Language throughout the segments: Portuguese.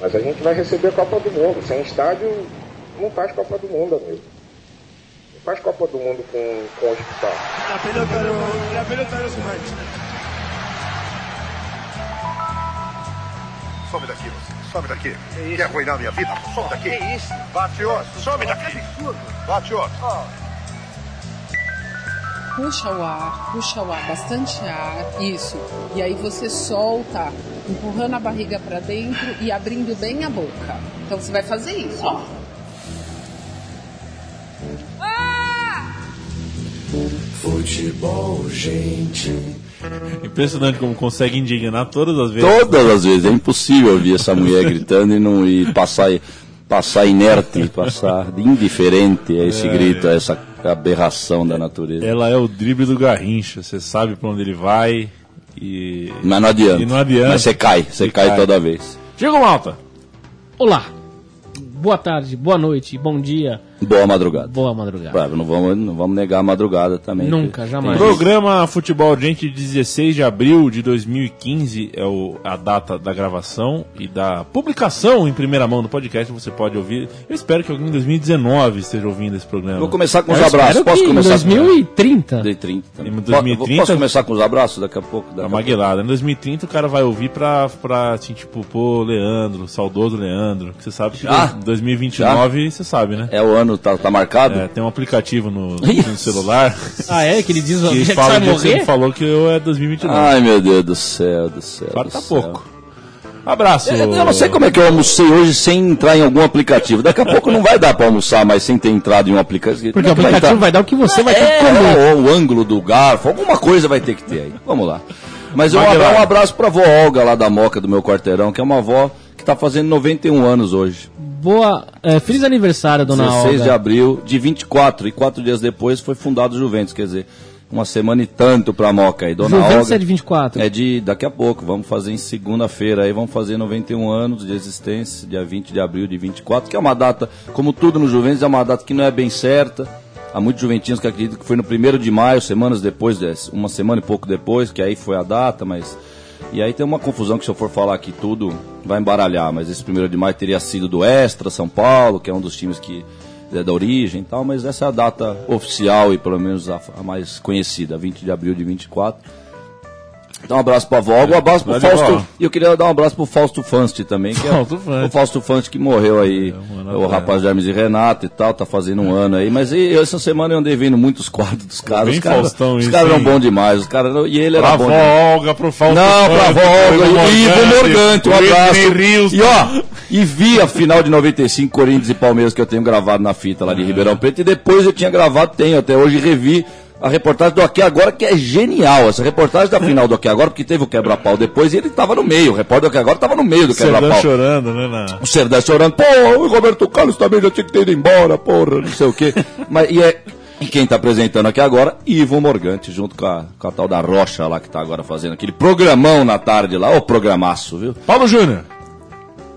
Mas a gente vai receber a Copa do Mundo. Sem estádio, não faz Copa do Mundo, amigo. Não faz Copa do Mundo com, com hospital. La pelota no, la pelota no se mancha. Some daqui, você. Some daqui. Quer arruinar minha vida? Some daqui. Que isso? Bate outro. Some daqui. Bate outro. Puxa o ar, puxa o ar, bastante ar, isso. E aí você solta, empurrando a barriga para dentro e abrindo bem a boca. Então você vai fazer isso, ó. Futebol, gente. Impressionante como consegue indignar todas as vezes. Todas as vezes. É impossível ouvir essa mulher gritando e não e passar, passar inerte, passar indiferente a esse É, grito, é. a essa aberração da natureza. Ela é o drible do Garrincha. Você sabe pra onde ele vai e. Mas não adianta. E não adianta. Mas você cai, você Você cai, cai. toda vez. Diego Malta. Olá. Boa tarde, boa noite, bom dia, Boa madrugada. boa madrugada. Claro, não vamos, não vamos negar a madrugada também. Nunca, jamais. Programa Futebol Gente, 16 de abril de 2015 é o, a data da gravação e da publicação em primeira mão do podcast. Você pode ouvir. Eu espero que alguém em 2019 esteja ouvindo esse programa. Vou começar com os Eu abraços. Posso que em começar 2030. com 2030. também. Em Po- 2030? Posso começar com os abraços daqui a pouco? Daqui A a Maguelada. Em 2030 o cara vai ouvir pra, pra assim, tipo, pô, Leandro, saudoso Leandro. Que você sabe que Já? em 2029 você sabe, né? É o ano, tá, tá marcado? É, tem um aplicativo no, no celular Ah, é? Que ele diz que dia que fala vai que você falou que eu é 2029. Ai, meu Deus do céu, do céu. Falta do céu. pouco. Abraço. Eu, eu não sei como é que eu almocei hoje sem entrar em algum aplicativo. Daqui a pouco não vai dar pra almoçar mais sem ter entrado em um aplicativo. Porque o é aplicativo tá? vai dar o que você vai ter que É, comer. ou o ângulo do garfo, alguma coisa vai ter que ter aí. Vamos lá. Mas eu Maguilar. abra- um abraço pra avó Olga lá da Moca do meu quarteirão, que é uma avó que tá fazendo 91 anos hoje. Boa. é, feliz aniversário, dona 16 Olga. de abril de 24. E quatro dias depois foi fundado o Juventus, quer dizer, uma semana e tanto pra Moca aí. Dona Juventus Olga, é de 24. É de daqui a pouco, vamos fazer em segunda-feira aí, vamos fazer 91 anos de existência, dia 20 de abril de 24, que é uma data, como tudo no Juventus, é uma data que não é bem certa. Há muitos juventinos que acreditam que foi no 1 de maio, semanas depois, uma semana e pouco depois, que aí foi a data, mas. E aí tem uma confusão que se eu for falar aqui tudo, vai embaralhar, mas esse 1 de maio teria sido do Extra, São Paulo, que é um dos times que é da origem e tal, mas essa é a data oficial e pelo menos a, a mais conhecida, 20 de abril de 24. Então um abraço pra avó, um abraço pro Fausto. E eu queria dar um abraço pro Fausto Fanst também, que Fausto é Fanst. o Fausto Fanst que morreu aí, ano o rapaz de Hermes e Renato e tal, tá fazendo um ano aí. Mas e, essa semana eu andei vendo muitos quadros dos caras. Bem Os caras, caras eram bons demais, os eram- e ele Pra era avó bom demais. Olga, pro Fausto Não, pra Fante, avó Olga, pro e Ivo Morgante, um abraço. Houston. E ó, e vi a final de 95, Corinthians e Palmeiras, que eu tenho gravado na fita lá de Ribeirão Preto, e depois eu tinha gravado, tenho até hoje, revi a reportagem do Aqui Agora, que é genial, essa reportagem da final do Aqui Agora, porque teve o quebra-pau depois, e ele tava no meio, o repórter do Aqui Agora tava no meio do quebra-pau. chorando, né? Na... O Serdã chorando, pô, o Roberto Carlos também já tinha que ter ido embora, porra, não sei o quê. Mas, e, é, e quem tá apresentando aqui agora, Ivo Morgante, junto com a, com a tal da Rocha lá, que tá agora fazendo aquele programão na tarde lá, ô programaço, viu? Paulo Júnior.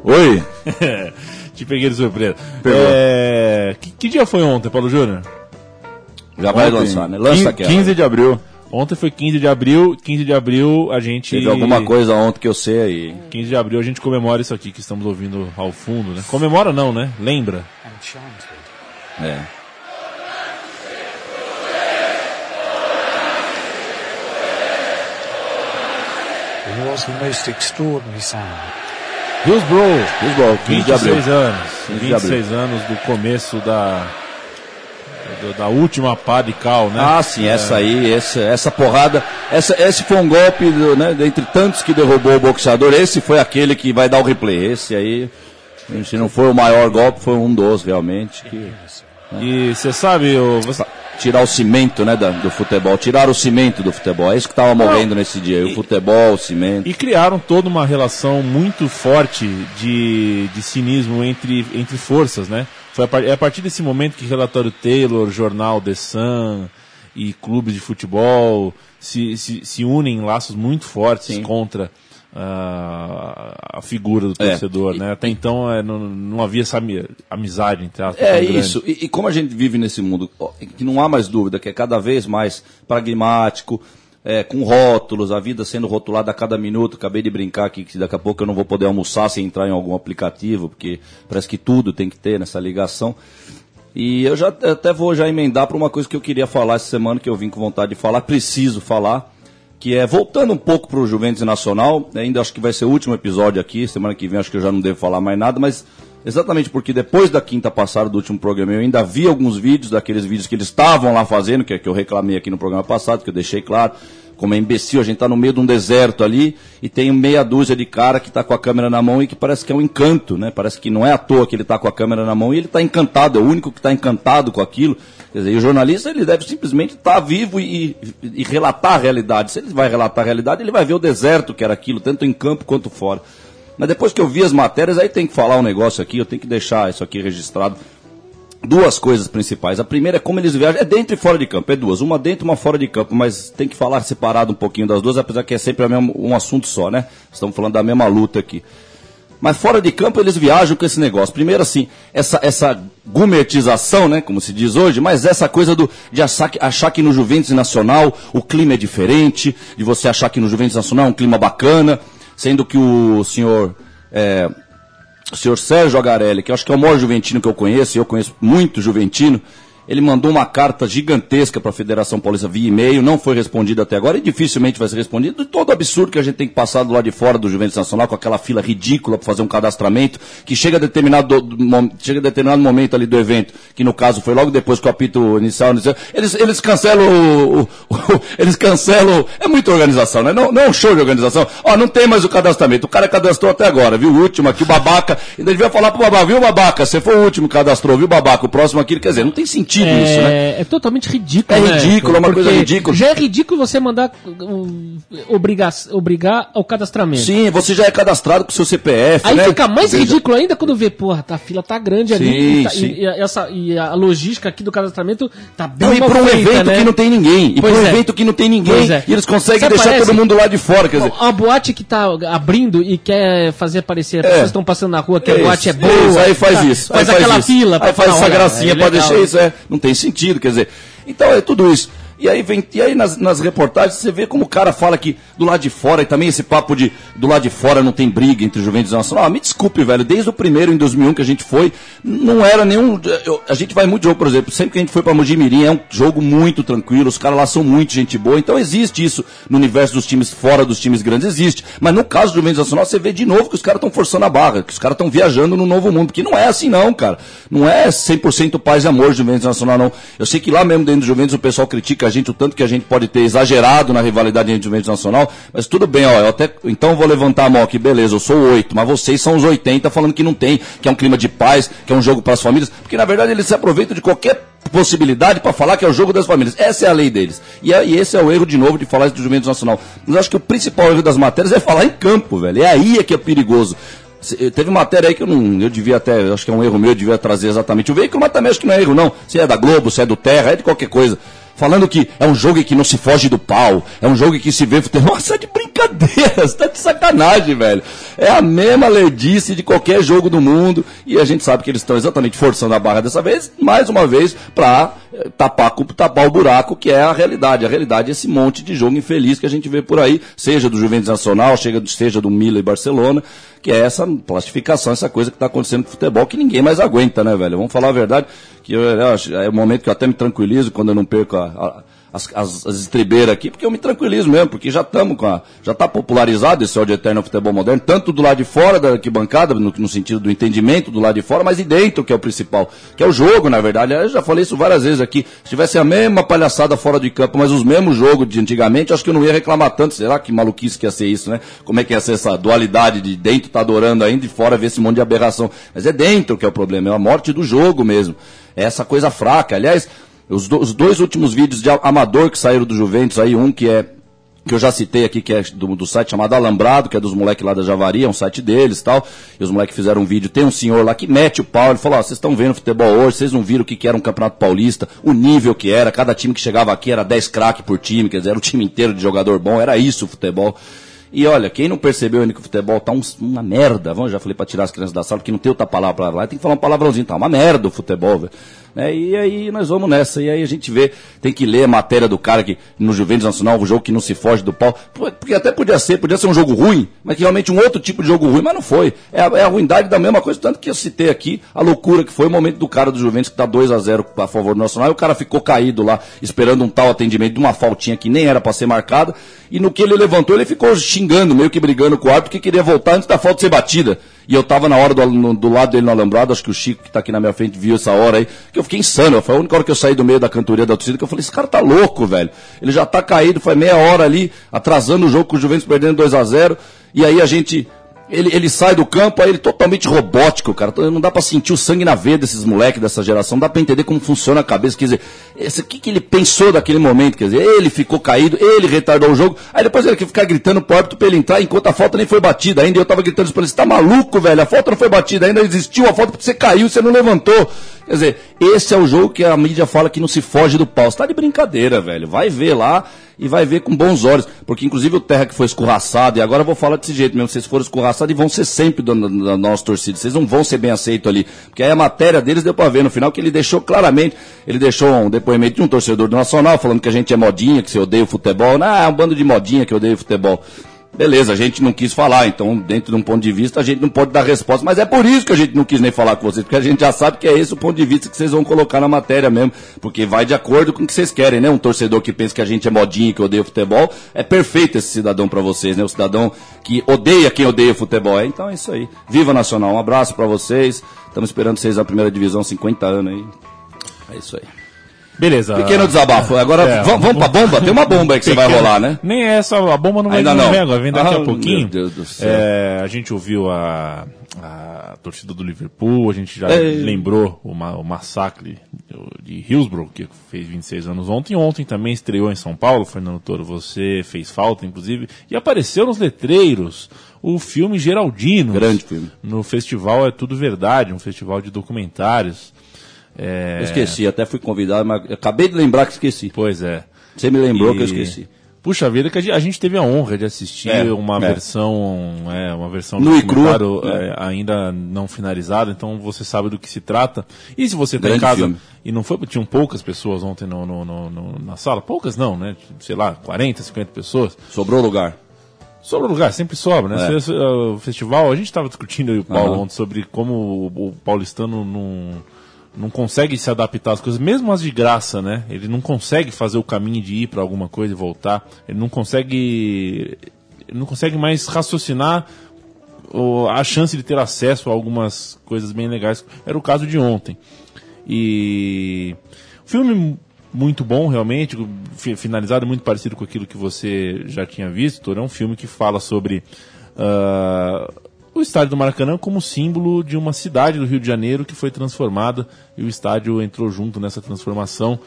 Oi. Te peguei de surpresa. É... Que, que dia foi ontem, Paulo Júnior? Já vai Ontem, lançar, né? Lança 15, aquela. 15 de abril. Ontem foi 15 de abril. 15 de abril a gente. Teve alguma coisa ontem que eu sei aí. 15 de abril a gente comemora isso aqui que estamos ouvindo ao fundo, né? Comemora não, né? Lembra? É. It was the most extraordinary sound. Hillsborough. Hillsborough, 15 de abril. 26 anos. 15 de abril. 26 anos do começo da. Do- Da última pá de cal, né? Ah, sim, essa aí, essa, essa porrada, essa, esse foi um golpe, do, né, dentre tantos que derrubou o boxeador, esse foi aquele que vai dar o replay. Esse aí, se não foi o maior golpe, foi um dos realmente. Que, E você sabe, o, você, tirar o cimento, né, da- do futebol, tirar o cimento do futebol. É isso que estava morrendo nesse dia. O futebol, o cimento. E criaram toda uma relação muito forte de, de cinismo entre, entre forças, né? Foi a, é a partir desse momento que relatório Taylor, jornal The Sun e clubes de futebol se, se, se unem em laços muito fortes Sim. contra ah, a figura do É. torcedor, E- né? Até então é, não, não havia essa ami- amizade entre aspas, É isso. E, e como a gente vive nesse mundo que não há mais dúvida, que é cada vez mais pragmático, é, com rótulos, a vida sendo rotulada a cada minuto. Acabei de brincar aqui que daqui a pouco eu não vou poder almoçar sem entrar em algum aplicativo, porque parece que tudo tem que ter nessa ligação. E eu já até vou já emendar para uma coisa que eu queria falar essa semana, que eu vim com vontade de falar, preciso falar, que é voltando um pouco para o Juventus Nacional, ainda acho que vai ser o último episódio aqui, semana que vem acho que eu já não devo falar mais nada, mas exatamente porque depois da quinta passada do último programa eu ainda vi alguns vídeos, daqueles vídeos que eles estavam lá fazendo, que, é que eu reclamei aqui no programa passado, que eu deixei claro, como é imbecil, a gente está no meio de um deserto ali e tem meia dúzia de cara que está com a câmera na mão e que parece que é um encanto, né? Parece que não é à toa que ele está com a câmera na mão e ele está encantado, é o único que está encantado com aquilo. Quer dizer, o jornalista ele deve simplesmente estar tá vivo e, e, e relatar a realidade. Se ele vai relatar a realidade, ele vai ver o deserto que era aquilo, tanto em campo quanto fora. Mas depois que eu vi as matérias, aí tem que falar um negócio aqui, eu tenho que deixar isso aqui registrado duas coisas principais. A primeira é como eles viajam, é dentro e fora de campo, é duas, uma dentro e uma fora de campo, mas tem que falar separado um pouquinho das duas, apesar que é sempre mesmo, um assunto só, né? Estamos falando da mesma luta aqui. Mas fora de campo eles viajam com esse negócio. Primeiro assim, essa, essa gourmetização, né, como se diz hoje, mas essa coisa do, de achar, achar que no Juventus Nacional o clima é diferente, de você achar que no Juventus Nacional é um clima bacana, sendo que o senhor... É, o senhor Sérgio Agarelli, que eu acho que é o maior juventino que eu conheço, e eu conheço muito juventino, ele mandou uma carta gigantesca para a Federação Paulista via e-mail, não foi respondido até agora e dificilmente vai ser respondido. De todo absurdo que a gente tem que passar do lado de fora do Juventus Nacional com aquela fila ridícula para fazer um cadastramento, que chega a, determinado, chega a determinado momento ali do evento, que no caso foi logo depois que o apito inicial, inicial eles, eles cancelam o, o, o, eles cancelam, é muita organização, né? Não, não é um show de organização. Ó, não tem mais o cadastramento. O cara cadastrou até agora, viu? O último aqui, o babaca, ainda devia falar pro babaca, viu babaca? Você foi o último que cadastrou, viu babaca? O próximo aqui, quer dizer, não tem sentido é, isso, né? É totalmente ridículo. É né? ridículo, é uma coisa ridícula. Já é ridículo você mandar um, obrigar, obrigar ao cadastramento. Sim, você já é cadastrado com seu CPF. Aí né? fica mais ridículo ainda quando vê, porra, tá, a fila tá grande ali. Sim, e, tá, sim. e, essa, e a logística aqui do cadastramento tá bem Não, e para um evento né? que não tem ninguém. E para Pois um é. evento que não tem ninguém. É. E eles conseguem Sabe, deixar todo mundo lá de fora. Quer dizer, A boate que tá abrindo e quer fazer aparecer, as pessoas estão passando na rua que a boate é boa. isso, aí faz tá, isso. Faz aquela isso. fila Aí faz essa gracinha é pra deixar isso. É, não tem sentido, quer dizer. Então é tudo isso. E aí, vem, e aí nas, nas reportagens você vê como o cara fala que do lado de fora, e também esse papo de do lado de fora não tem briga entre Juventus e Nacional. Ah, me desculpe, velho, desde o primeiro em 2001 que a gente foi, não era nenhum. eu- a gente vai muito jogo, por exemplo, sempre que a gente foi pra Mojimirim, é um jogo muito tranquilo, os caras lá são muito gente boa, então existe isso no universo dos times fora dos times grandes, existe. Mas no caso do Juventus Nacional, você vê de novo que os caras estão forçando a barra, que os caras estão viajando no novo mundo, porque não é assim não, cara. Não é 100% paz e amor Juventus Nacional, não. Eu sei que lá mesmo dentro do Juventus o pessoal critica gente, o tanto que a gente pode ter exagerado na rivalidade entre e Nacional, mas tudo bem, ó, eu até, então eu vou levantar a mão aqui, beleza, eu sou o 8, mas vocês são os 80 falando que não tem, que é um clima de paz, que é um jogo para as famílias, porque na verdade eles se aproveitam de qualquer possibilidade para falar que é o jogo das famílias. Essa é a lei deles. E, é- e esse é o erro de novo de falar isso do Juventus Nacional. Mas acho que o principal erro das matérias é falar em campo, velho. É aí é que é perigoso. Se- Teve matéria aí que eu não. Eu devia até. Acho que é um erro meu, eu devia trazer exatamente o veículo, mas também acho que não é erro, não. Se é da Globo, se é do Terra, é de qualquer coisa. Falando que é um jogo que não se foge do pau, é um jogo que se vê futebol. Nossa, de brincadeira, você tá de sacanagem, velho. É a mesma lerdice de qualquer jogo do mundo. E a gente sabe que eles estão exatamente forçando a barra dessa vez, mais uma vez, pra eh, tapar, tapar o buraco, que é a realidade. A realidade é esse monte de jogo infeliz que a gente vê por aí, seja do Juventus Nacional, chega- seja do Milan e Barcelona, que é essa plastificação, essa coisa que está acontecendo com o futebol, que ninguém mais aguenta, né, velho? Vamos falar a verdade, que eu, eu é o momento que eu até me tranquilizo quando eu não perco a- a- as, as, as estribeiras aqui, porque eu me tranquilizo mesmo, porque já estamos com a. Já está popularizado esse ódio eterno ao futebol moderno, tanto do lado de fora da arquibancada, no, no sentido do entendimento do lado de fora, mas e dentro, que é o principal, que é o jogo, na verdade. Eu já falei isso várias vezes aqui. Se tivesse a mesma palhaçada fora de campo, mas os mesmos jogos de antigamente, acho que eu não ia reclamar tanto. Será que maluquice que ia ser isso, né? Como é que ia ser essa dualidade de dentro tá adorando ainda, de fora ver esse monte de aberração. Mas é dentro que é o problema, é a morte do jogo mesmo. É essa coisa fraca. Aliás, os, do- os dois últimos vídeos de Amador que saíram do Juventus aí, um que é que eu já citei aqui, que é do, do site chamado Alambrado, que é dos moleques lá da Javari, é um site deles e tal. E os moleques fizeram um vídeo. Tem um senhor lá que mete o pau, ele falou, ó, vocês estão vendo futebol hoje, vocês não viram o que, que era um campeonato paulista, o nível que era, cada time que chegava aqui era 10 craques por time, quer dizer, era o time inteiro de jogador bom, era isso o futebol. E olha, quem não percebeu ainda que o futebol tá um- uma merda, vamos, já falei pra tirar as crianças da sala, porque não tem outra palavra lá, tem que falar um palavrãozinho, tá uma merda o futebol, velho. Né? E aí nós vamos nessa, e aí a gente vê, tem que ler a matéria do cara que no Juventus Nacional, o jogo que não se foge do pau, porque até podia ser, podia ser um jogo ruim, mas que realmente um outro tipo de jogo ruim, mas não foi. É a, é a ruindade da mesma coisa, tanto que eu citei aqui a loucura que foi o momento do cara do Juventus que tá 2 a 0 a favor do Nacional, e o cara ficou caído lá, esperando um tal atendimento de uma faltinha que nem era pra ser marcada, e no que ele levantou, ele ficou xingando, meio que brigando com o árbitro, porque queria voltar antes da falta ser batida. E eu tava na hora do, no- do lado dele no alambrado, acho que o Chico que tá aqui na minha frente viu essa hora aí, que eu fiquei insano. Foi a única hora que eu saí do meio da cantoria da torcida que eu falei, esse cara tá louco, velho. Ele já tá caído, foi meia hora ali, atrasando o jogo com o Juventus perdendo 2 a 0 E aí a gente. Ele, ele sai do campo, aí ele totalmente robótico, cara. Não dá pra sentir o sangue na veia desses moleques dessa geração. Não dá pra entender como funciona a cabeça. Quer dizer, o que, que ele pensou daquele momento? Quer dizer, ele ficou caído, ele retardou o jogo. Aí depois ele quer ficar gritando pro árbitro pra ele entrar, enquanto a falta nem foi batida ainda. Eu tava gritando isso pra ele, você tá maluco, velho? A falta não foi batida ainda, existiu a falta porque você caiu, você não levantou. Quer dizer, esse é o jogo que a mídia fala que não se foge do pau. Você tá de brincadeira, velho. Vai ver lá e vai ver com bons olhos. Porque inclusive o Terra que foi escorraçado, e agora eu vou falar desse jeito mesmo, vocês foram escorraçados e vão ser sempre da, da nossa torcida. Vocês não vão ser bem aceitos ali. Porque aí a matéria deles deu pra ver no final que ele deixou claramente, ele deixou um depoimento de um torcedor do Nacional falando que a gente é modinha, que se odeia o futebol. Não, é um bando de modinha que odeia o futebol. Beleza, a gente não quis falar, então, dentro de um ponto de vista, a gente não pode dar resposta, mas é por isso que a gente não quis nem falar com vocês, porque a gente já sabe que é esse o ponto de vista que vocês vão colocar na matéria mesmo, porque vai de acordo com o que vocês querem, né? Um torcedor que pensa que a gente é modinha, que odeia futebol, é perfeito esse cidadão pra vocês, né? O cidadão que odeia quem odeia futebol. É, então é isso aí. Viva Nacional, um abraço pra vocês, estamos esperando vocês na primeira divisão, 50 anos aí. É isso aí. Beleza. Pequeno desabafo. Agora, É, vamos, vamos pra bomba? Tem uma bomba aí que você vai Pequeno- rolar, né? Nem essa, a bomba não vai Ainda não vem agora, vem daqui Ah, a pouquinho. meu Deus do céu. É, a gente ouviu a, a torcida do Liverpool, a gente já Ei. lembrou o, o massacre de Hillsborough, que fez 26 anos ontem. Ontem também estreou em São Paulo, Fernando Toro, você fez falta, inclusive, e apareceu nos letreiros o filme Geraldino. Grande filme. No festival É Tudo Verdade, um festival de documentários. É, Eu esqueci, até fui convidado, mas acabei de lembrar que esqueci. Pois é. Você me lembrou E- que eu esqueci. Puxa vida, que a gente- teve a honra de assistir É, uma é. versão, é, uma versão e documentário, crua, é, ainda não finalizada, então você sabe do que se trata. E se você está em casa filme. e não foi, tinham poucas pessoas ontem no, no- no- no- na sala, poucas não, né? Sei lá, 40, 50 pessoas. Sobrou lugar. Sobra lugar, sempre sobra, né? É. Uh, O festival, a gente estava discutindo aí, o Paulo, Aham. ontem sobre como o, o paulistano não, não consegue se adaptar às coisas, mesmo as de graça, né? Ele não consegue fazer o caminho de ir para alguma coisa e voltar. Ele não consegue. Ele não consegue mais raciocinar a chance de ter acesso a algumas coisas bem legais. Era o caso de ontem. E. Filme muito bom, realmente, fi- finalizado, muito parecido com aquilo que você já tinha visto. É um filme que fala sobre ah, o estádio do Maracanã como símbolo de uma cidade do Rio de Janeiro que foi transformada e o estádio entrou junto nessa transformação.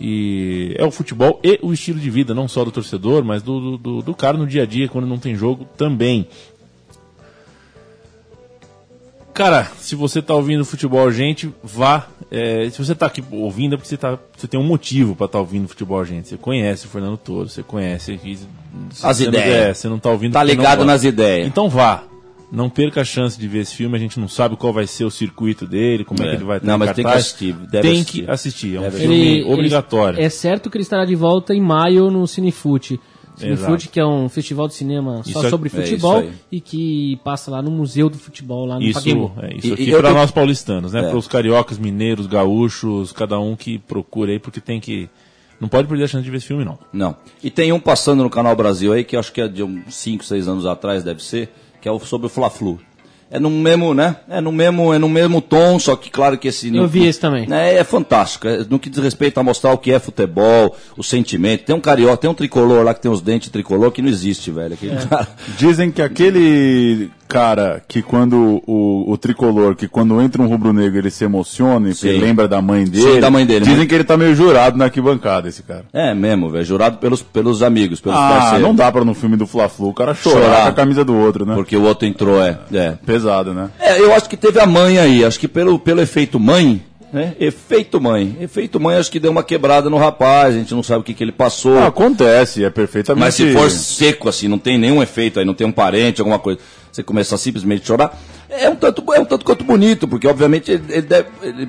E é o futebol e o estilo de vida, não só do torcedor, mas do, do, do cara no dia a dia, quando não tem jogo também. Cara, se você tá ouvindo futebol gente, vá. é, se você tá aqui ouvindo, é porque você, tá, você tem um motivo pra estar ouvindo futebol gente. Você conhece o Fernando Toro, você conhece. As você não- ideias. é, você não tá ouvindo Tá não ligado nas ideias. Então vá. Não perca a chance de ver esse filme, a gente não sabe qual vai ser o circuito dele, como é, É. que ele vai estar Não, mas tem que cartaz. assistir, deve tem assistir. que assistir, é um Deve filme obrigatório. é certo que ele estará de volta em maio no Cinefute. Cinefute, que é um festival de cinema só Isso é- sobre é futebol aí. e que passa lá no Museu do Futebol, lá no Isso, Pacaembu. é, isso aqui para nós paulistanos, né? É. Para os cariocas, mineiros, gaúchos, cada um que procura aí, porque tem que. Não pode perder a chance de ver esse filme, não. Não. E tem um passando no Canal Brasil aí, que eu acho que é de uns 5, 6 anos atrás, deve ser, que é o sobre o Fla-Flu. É no mesmo, né? É no mesmo, é no mesmo tom, só que claro que esse... Eu vi esse também. É, é fantástico. É, no que diz respeito a mostrar o que é futebol, o sentimento. Tem um carioca, tem um tricolor lá que tem os dentes tricolor que não existe, velho. Cara- Dizem que aquele cara que quando o, o tricolor, que quando entra um rubro-negro ele se emociona e ele lembra da mãe dele. Sim, da mãe dele, Dizem mãe. que ele tá meio jurado na arquibancada, esse cara. É mesmo, velho. Jurado pelos, pelos amigos, pelos Ah, parceiros. não dá pra no filme do Fla-Flu o cara chorar, Chorar. com a camisa do outro, né? Porque o outro entrou, é. é. Pesado, né? É, eu acho que teve a mãe aí. Acho que pelo, pelo efeito mãe, né? Efeito mãe. Efeito mãe acho que deu uma quebrada no rapaz, a gente não sabe o que, que ele passou. Ah, acontece, é perfeitamente. Mas se for seco assim, não tem nenhum efeito aí, não tem um parente, alguma coisa, você começa a simplesmente chorar, é um tanto, é um tanto quanto bonito, porque obviamente ele, ele deve, ele-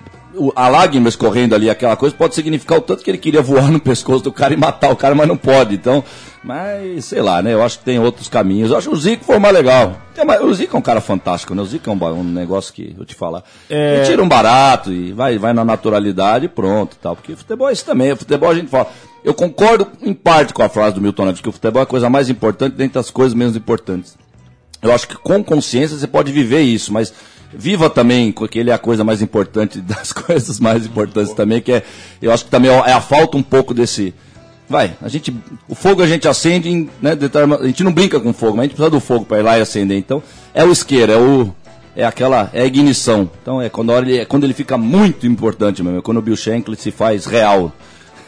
a lágrima escorrendo ali, aquela coisa, pode significar o tanto que ele queria voar no pescoço do cara e matar o cara, mas não pode. Então, mas sei lá, né? Eu acho que tem outros caminhos. Eu acho que o Zico foi mais legal. É, o Zico é um cara fantástico, né? O Zico é um, um negócio que, eu te falar. É. Ele tira um barato e vai, vai na naturalidade e pronto, tal. Porque futebol é isso também. Futebol a gente fala. Eu concordo em parte com a frase do Milton Neves, que o futebol é a coisa mais importante dentre as coisas menos importantes. Eu acho que com consciência você pode viver isso, mas viva também com que ele é a coisa mais importante das coisas mais importantes também, que é, eu acho que também é a falta um pouco desse. Vai, a gente, o fogo a gente acende, né, a gente não brinca com fogo, mas a gente precisa do fogo para ir lá e acender. Então, é o isqueiro, é o é aquela é a ignição. Então é quando ele, é quando ele fica muito importante mesmo, é quando o Bill Shankly se faz real.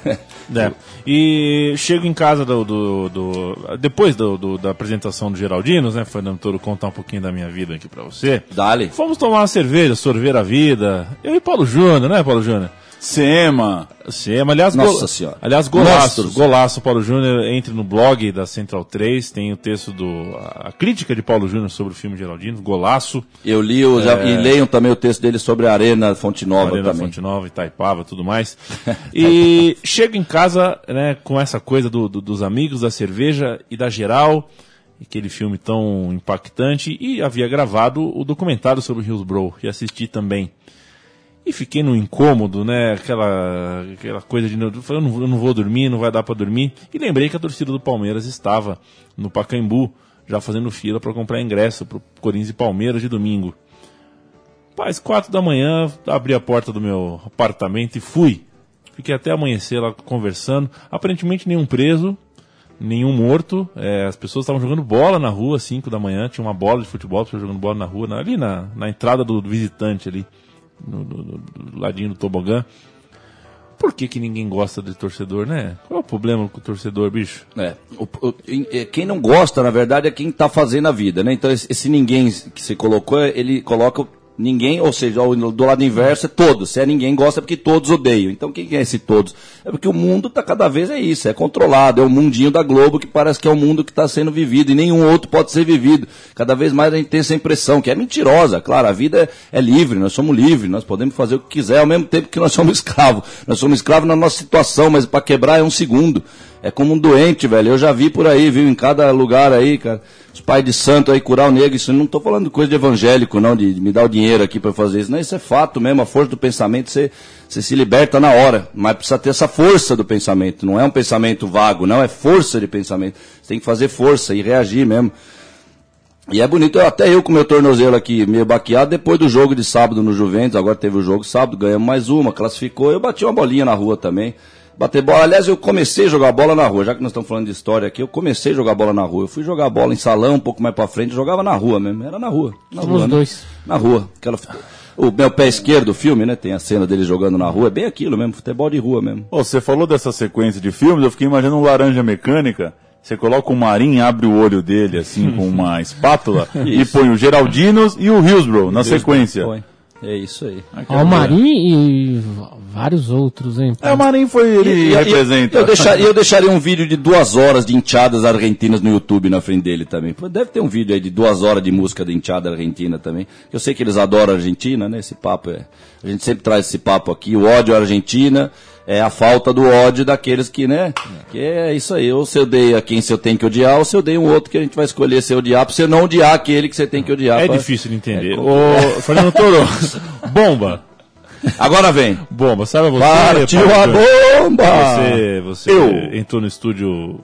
É. E chego em casa do, do- do- depois do- do- da apresentação do Geraldinos, né, Fernando Toro, contar um pouquinho da minha vida aqui pra você. Dali. Fomos tomar uma cerveja, sorver a vida. Eu e Paulo Júnior, né, Paulo Júnior? Sema. Sema, aliás, Nossa gol- Senhora. aliás, golaço, Monstros. golaço, Paulo Júnior, entre no blog da Central 3, tem o texto do, a, crítica de Paulo Júnior sobre o filme Geraldino, golaço, Eu li o, já- e leiam também o texto dele sobre a Arena Fonte Nova Arena também. Fonte Nova, Itaipava, tudo mais. E chego em casa, né, com essa coisa do- do- dos amigos, da cerveja e da geral, aquele filme tão impactante, e havia gravado o documentário sobre Hillsborough, e assisti também. E fiquei no incômodo, né? Aquela, aquela coisa de. Eu não, eu não vou dormir, não vai dar pra dormir. E lembrei que a torcida do Palmeiras estava no Pacaembu, já fazendo fila para comprar ingresso pro Corinthians e Palmeiras de domingo. Paz, quatro da manhã, abri a porta do meu apartamento e fui. Fiquei até amanhecer lá conversando. Aparentemente nenhum preso, nenhum morto. É, as pessoas estavam jogando bola na rua, 5 da manhã. Tinha uma bola de futebol, as pessoas jogando bola na rua, ali na, na entrada do visitante ali, no, no- no- ladinho do tobogã. Por que, que ninguém gosta de torcedor, né? Qual é o problema com o torcedor, bicho? É, o- o- é, quem não gosta, na verdade, é quem está fazendo a vida, né? Então, esse, esse ninguém que você colocou, ele coloca ninguém, ou seja, do lado inverso é todos. Se é ninguém gosta, é porque todos odeiam. Então, quem é esse todos? É porque o mundo tá cada vez é isso, é controlado, é o mundinho da Globo que parece que é o mundo que está sendo vivido e nenhum outro pode ser vivido. Cada vez mais a gente tem essa impressão, que é mentirosa. Claro, a vida é, é livre, nós somos livres, nós podemos fazer o que quiser, ao mesmo tempo que nós somos escravos. Nós somos escravos na nossa situação, mas para quebrar é um segundo. É como um doente, velho. Eu já vi por aí, viu? Em cada lugar aí, cara. Os pais de santo aí curar o negro. Isso não tô falando coisa de evangélico, não, de, de me dar o dinheiro aqui para fazer isso. Não, isso é fato mesmo. A força do pensamento, você, você se liberta na hora. Mas precisa ter essa força do pensamento. Não é um pensamento vago, não. É força de pensamento. Você tem que fazer força e reagir mesmo. E é bonito, até eu com meu tornozelo aqui meio baqueado, depois do jogo de sábado no Juventus, agora teve o jogo sábado, ganhamos mais uma, classificou, eu bati uma bolinha na rua também. Bater bola, aliás, eu comecei a jogar bola na rua, já que nós estamos falando de história aqui, eu comecei a jogar bola na rua. Eu fui jogar bola em salão, um pouco mais pra frente, eu jogava na rua mesmo, era na rua. Na Somos rua, né? dois. Na rua. Aquela... O meu pé esquerdo, o filme, né? Tem a cena dele jogando na rua, é bem aquilo mesmo, futebol de rua mesmo. Ô, você falou dessa sequência de filmes, eu fiquei imaginando um laranja mecânica. Você coloca o Marim, abre o olho dele assim com uma espátula e põe o Geraldinos e o Hillsborough na sequência. Põe. É isso aí. Ó, o Marim e vários outros, hein? É, o Marim foi, ele E- e- representa. Eu, deixaria, eu deixaria um vídeo de duas horas de enteadas argentinas no YouTube na frente dele também. Pô, Deve ter um vídeo aí de duas horas de música de enteada argentina também. Eu sei que eles adoram a Argentina, né? Esse papo é. A gente sempre traz esse papo aqui. O ódio à Argentina é a falta do ódio daqueles que, né? Que é isso aí. Ou você odeia quem você tem que odiar, ou você odeia um outro que a gente vai escolher se odiar, pra você não odiar aquele que você tem que odiar. É pra- difícil de entender. É Ô, Fernando Toro, bomba. Agora vem. Bomba, sabe você? Partiu a bomba! Você, você Eu. entrou no estúdio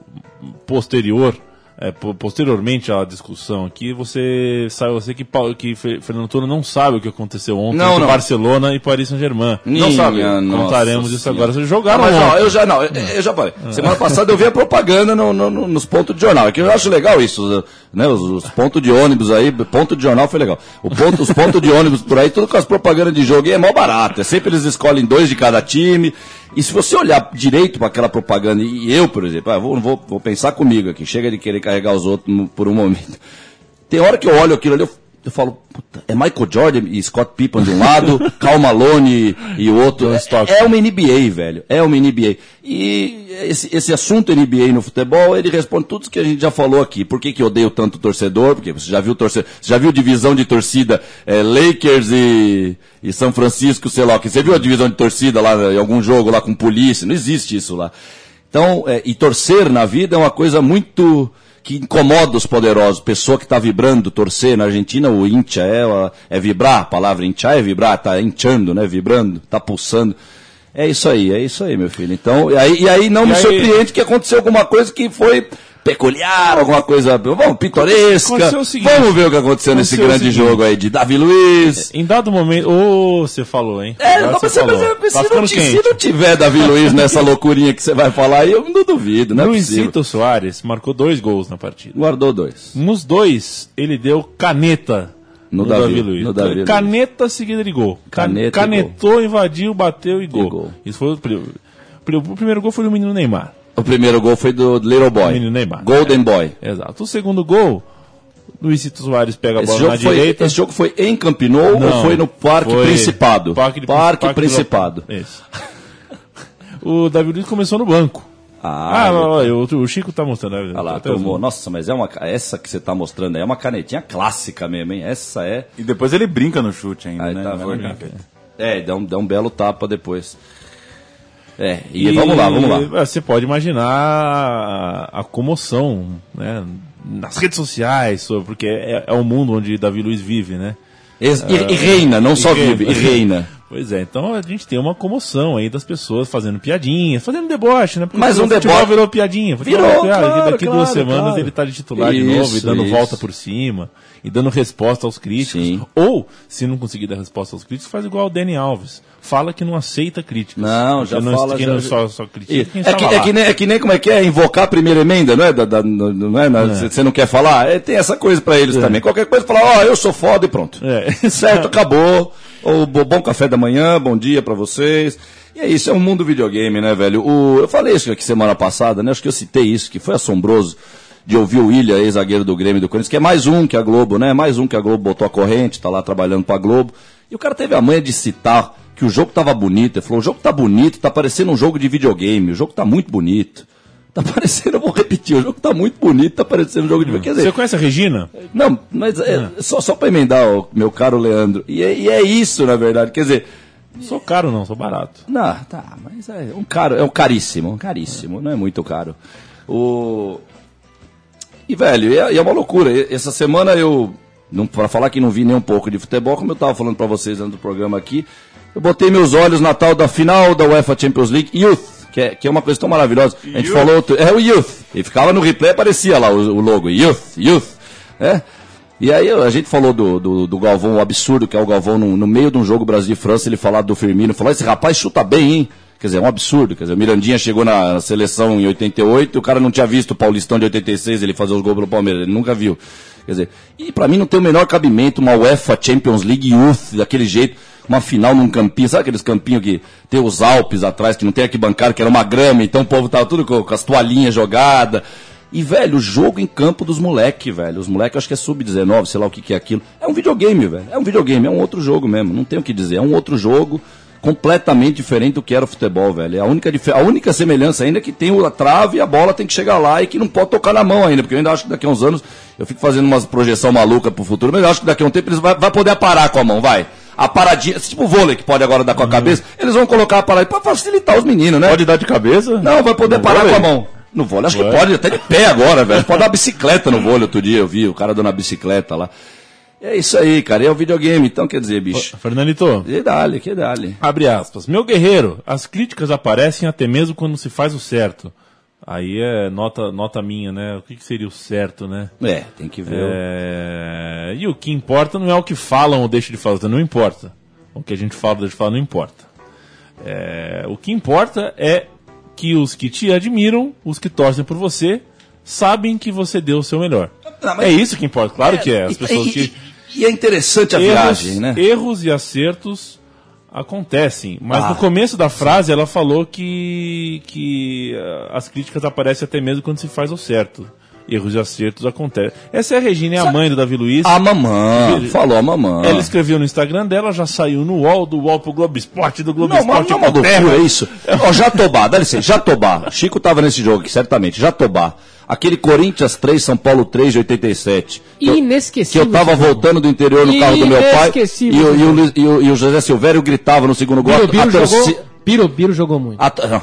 posterior, é, po- posteriormente à discussão aqui, você sabe você que, que Fe- Fernando Toro não sabe o que aconteceu ontem Não, entre não. Barcelona e Paris Saint-Germain. Não sabe? Contaremos isso agora. Vocês Ah, jogaram mas ó, eu já não, eu, eu já falei. Semana passada eu vi a propaganda no- no- no- nos pontos de jornal. É que eu acho legal isso, né? Os, os pontos de ônibus aí, ponto de jornal foi legal. O ponto, os pontos de ônibus por aí, tudo com as propagandas de jogo e é mó barato. É sempre eles escolhem dois de cada time. E se você olhar direito para aquela propaganda, e eu, por exemplo, ah, vou, vou, vou pensar comigo aqui, chega de querer carregar os outros por um momento. Tem hora que eu olho aquilo ali, eu, eu falo, puta, é Michael Jordan e Scott Pippen de um lado, Cal Malone e o outro. É, é uma NBA, velho. É uma NBA. E esse, esse assunto NBA no futebol, ele responde tudo que a gente já falou aqui. Por que, que odeio tanto o torcedor? Porque você já viu torcedor, você já viu divisão de torcida é, Lakers e, e São Francisco, sei lá que. Você viu a divisão de torcida lá em algum jogo lá com polícia? Não existe isso lá. Então, é, e torcer na vida é uma coisa muito que incomoda os poderosos. Pessoa que está vibrando, torcer na Argentina, o hincha é, é vibrar, a palavra hincha é vibrar, está hinchando, né? Vibrando, está pulsando. É isso aí, é isso aí, meu filho. Então, e aí, e aí não E me aí- surpreende que aconteceu alguma coisa que foi peculiar, alguma coisa, vamos, pitoresca. O seguinte, vamos ver o que aconteceu nesse grande jogo aí de Davi Luiz. Em dado momento. Ô, você falou, hein? É, não, você mas, falou. mas, Tá se, não, se não tiver Davi Luiz nessa loucurinha que você vai falar aí, eu não duvido, é possível. Luizito Soares marcou dois gols na partida. Guardou dois. Nos dois, ele deu caneta No no, Davi, Davi, Luiz. no Davi Luiz. caneta seguida de gol. Can- Caneta e Canetou, invadiu, bateu e gol. gol. Isso foi o, pri- pri- o primeiro gol foi do menino Neymar. O primeiro gol foi do Little Boy. Menino Neymar. Golden Boy. Exato. O segundo gol, Luizito Soares pega a Esse bola jogo, na foi, direita. esse jogo foi em Campinou ou foi no Parque foi Principado? Parque, de- Parque Parque Principado. do- Isso. o Davi Luiz começou no banco. Ah, Ah, olha, o, o Chico tá mostrando. né? Olha lá, Até tomou. os- Nossa, mas é uma, essa que você tá mostrando aí é uma canetinha clássica mesmo, hein? Essa é. E depois ele brinca no chute ainda, Aí né? tá brinca. É, dá um, dá um belo tapa depois. É, e, vamos lá, vamos lá. é, Você pode imaginar a, a comoção, né? Nas redes sociais, porque é, é o mundo onde Davi Luiz vive, né? E, e reina, não só e reina. vive, e reina. Pois é, então a gente tem uma comoção aí das pessoas fazendo piadinha, fazendo deboche, né? Porque Mas um deboche- virou piadinha. Virou, piada, claro, que daqui duas claro, semanas claro. ele tá de titular de novo e Isso, dando isso. volta por cima e dando resposta aos críticos. Sim. Ou, se não conseguir dar resposta aos críticos, faz igual o Dani Alves. Fala que não aceita críticas. Não, já Que não, fala, que já- não só, só critica E- quem é, que, estava é, que nem, é que nem como é que é invocar a primeira emenda, não é? Da, da- não é? Na- Você não quer falar? É, tem essa coisa pra eles também. Qualquer coisa, falar, ó, eu sou foda e pronto. É. Certo, acabou. O bo- bom café da manhã, bom dia pra vocês. E é isso, é um mundo videogame, né, velho? O, eu falei isso aqui semana passada, né? Acho que eu citei isso, que foi assombroso de ouvir o William, ex-zagueiro do Grêmio do Corinthians, que é mais um que a Globo, né? Mais um que a Globo botou a corrente, tá lá trabalhando pra Globo. E o cara teve a manha de citar que o jogo tava bonito. Ele falou, o jogo tá bonito, tá parecendo um jogo de videogame, o jogo tá muito bonito. Tá parecendo, eu vou repetir, o jogo tá muito bonito, tá parecendo um jogo de videogame. Quer dizer, Você conhece a Regina? não, mas é, só, só para emendar, ó, meu caro Leandro. E é, e é isso, na verdade. Quer dizer, Sou caro não, sou barato. não, tá, mas é um caro, é um caríssimo, um caríssimo, não é muito caro. O e velho, e é, e é uma loucura. E- Essa semana eu, não para falar que não vi nem um pouco de futebol, como eu tava falando para vocês antes do programa aqui, eu botei meus olhos na tal da final da UEFA Champions League Youth, que é, que é uma coisa tão maravilhosa. A gente falou, outro- é o Youth. E ficava no replay, aparecia lá o, o logo Youth, Youth, né? E aí a gente falou do, do, do Galvão, o absurdo que é o Galvão no, no meio de um jogo Brasil e França, ele falar do Firmino, falar, esse rapaz chuta bem, hein? Quer dizer, é um absurdo. Quer dizer, o Mirandinha chegou na seleção em 88, o cara não tinha visto o Paulistão de 86, ele fazer os gols pelo Palmeiras, ele nunca viu. Quer dizer, e pra mim não tem o menor cabimento uma UEFA Champions League Youth, daquele jeito, uma final num campinho, sabe aqueles campinhos que tem os Alpes atrás, que não tem arquibancada, que era uma grama, então o povo tava tudo com, com as toalhinhas jogadas. E, velho, o jogo em campo dos moleque, velho. Os moleque, acho que é sub-19, sei lá o que, que é aquilo. É um videogame, velho. É um videogame, é um outro jogo mesmo. Não tem o que dizer. É um outro jogo completamente diferente do que era o futebol, velho. É a única, a única semelhança ainda é que tem a trave e a bola tem que chegar lá e que não pode tocar na mão ainda. Porque eu ainda acho que daqui a uns anos, eu fico fazendo umas projeção maluca pro futuro, mas eu acho que daqui a um tempo eles vai, vai poder parar com a mão, vai. A paradinha, tipo o vôlei que pode agora dar com a cabeça, eles vão colocar a paradinha pra facilitar os meninos, né? Pode dar de cabeça? Não, vai poder No parar vôlei? com a mão. No vôlei, acho que pode, até de pé agora, velho. Pode dar bicicleta no vôlei outro dia, eu vi o cara dando a bicicleta lá. É isso aí, cara, é o videogame, então quer dizer, bicho. Fernandito, Que dale, que dale. abre aspas. Meu guerreiro, as críticas aparecem até mesmo quando se faz o certo. Aí é nota, nota minha, né? O que, que seria o certo, né? É, tem que ver. É, E o que importa não é o que falam ou deixam de falar, não importa. O que a gente fala ou deixa de falar não importa. É, O que importa é que os que te admiram, os que torcem por você, sabem que você deu o seu melhor. Não, mas- É isso que importa, claro que é. As E- pessoas e, que. e é interessante a erros, viagem, né? erros e acertos acontecem. Mas Ah. no começo da frase ela falou que, que ah, as críticas aparecem até mesmo quando se faz o certo. Erros e acertos acontecem. Essa é a Regina, é a mãe do Davi Luiz. A mamãe, falou a mamãe. Ela escreveu no Instagram dela, já saiu no UOL, do UOL pro Globo Esporte, do Globo Não, mas Esporte não é pro isso. Ó, Jatobá, dá licença, Jatobá. Chico tava nesse jogo aqui, certamente. Jatobá. Aquele Corinthians 3, São Paulo 3 de 87. Que eu- Inesquecível. Que eu tava voltando do interior no carro do meu pai. E, Inesquecível o- e o, e o- e o José Silvério gritava no segundo gol. A torci- Birubiru jogou muito. a to- não,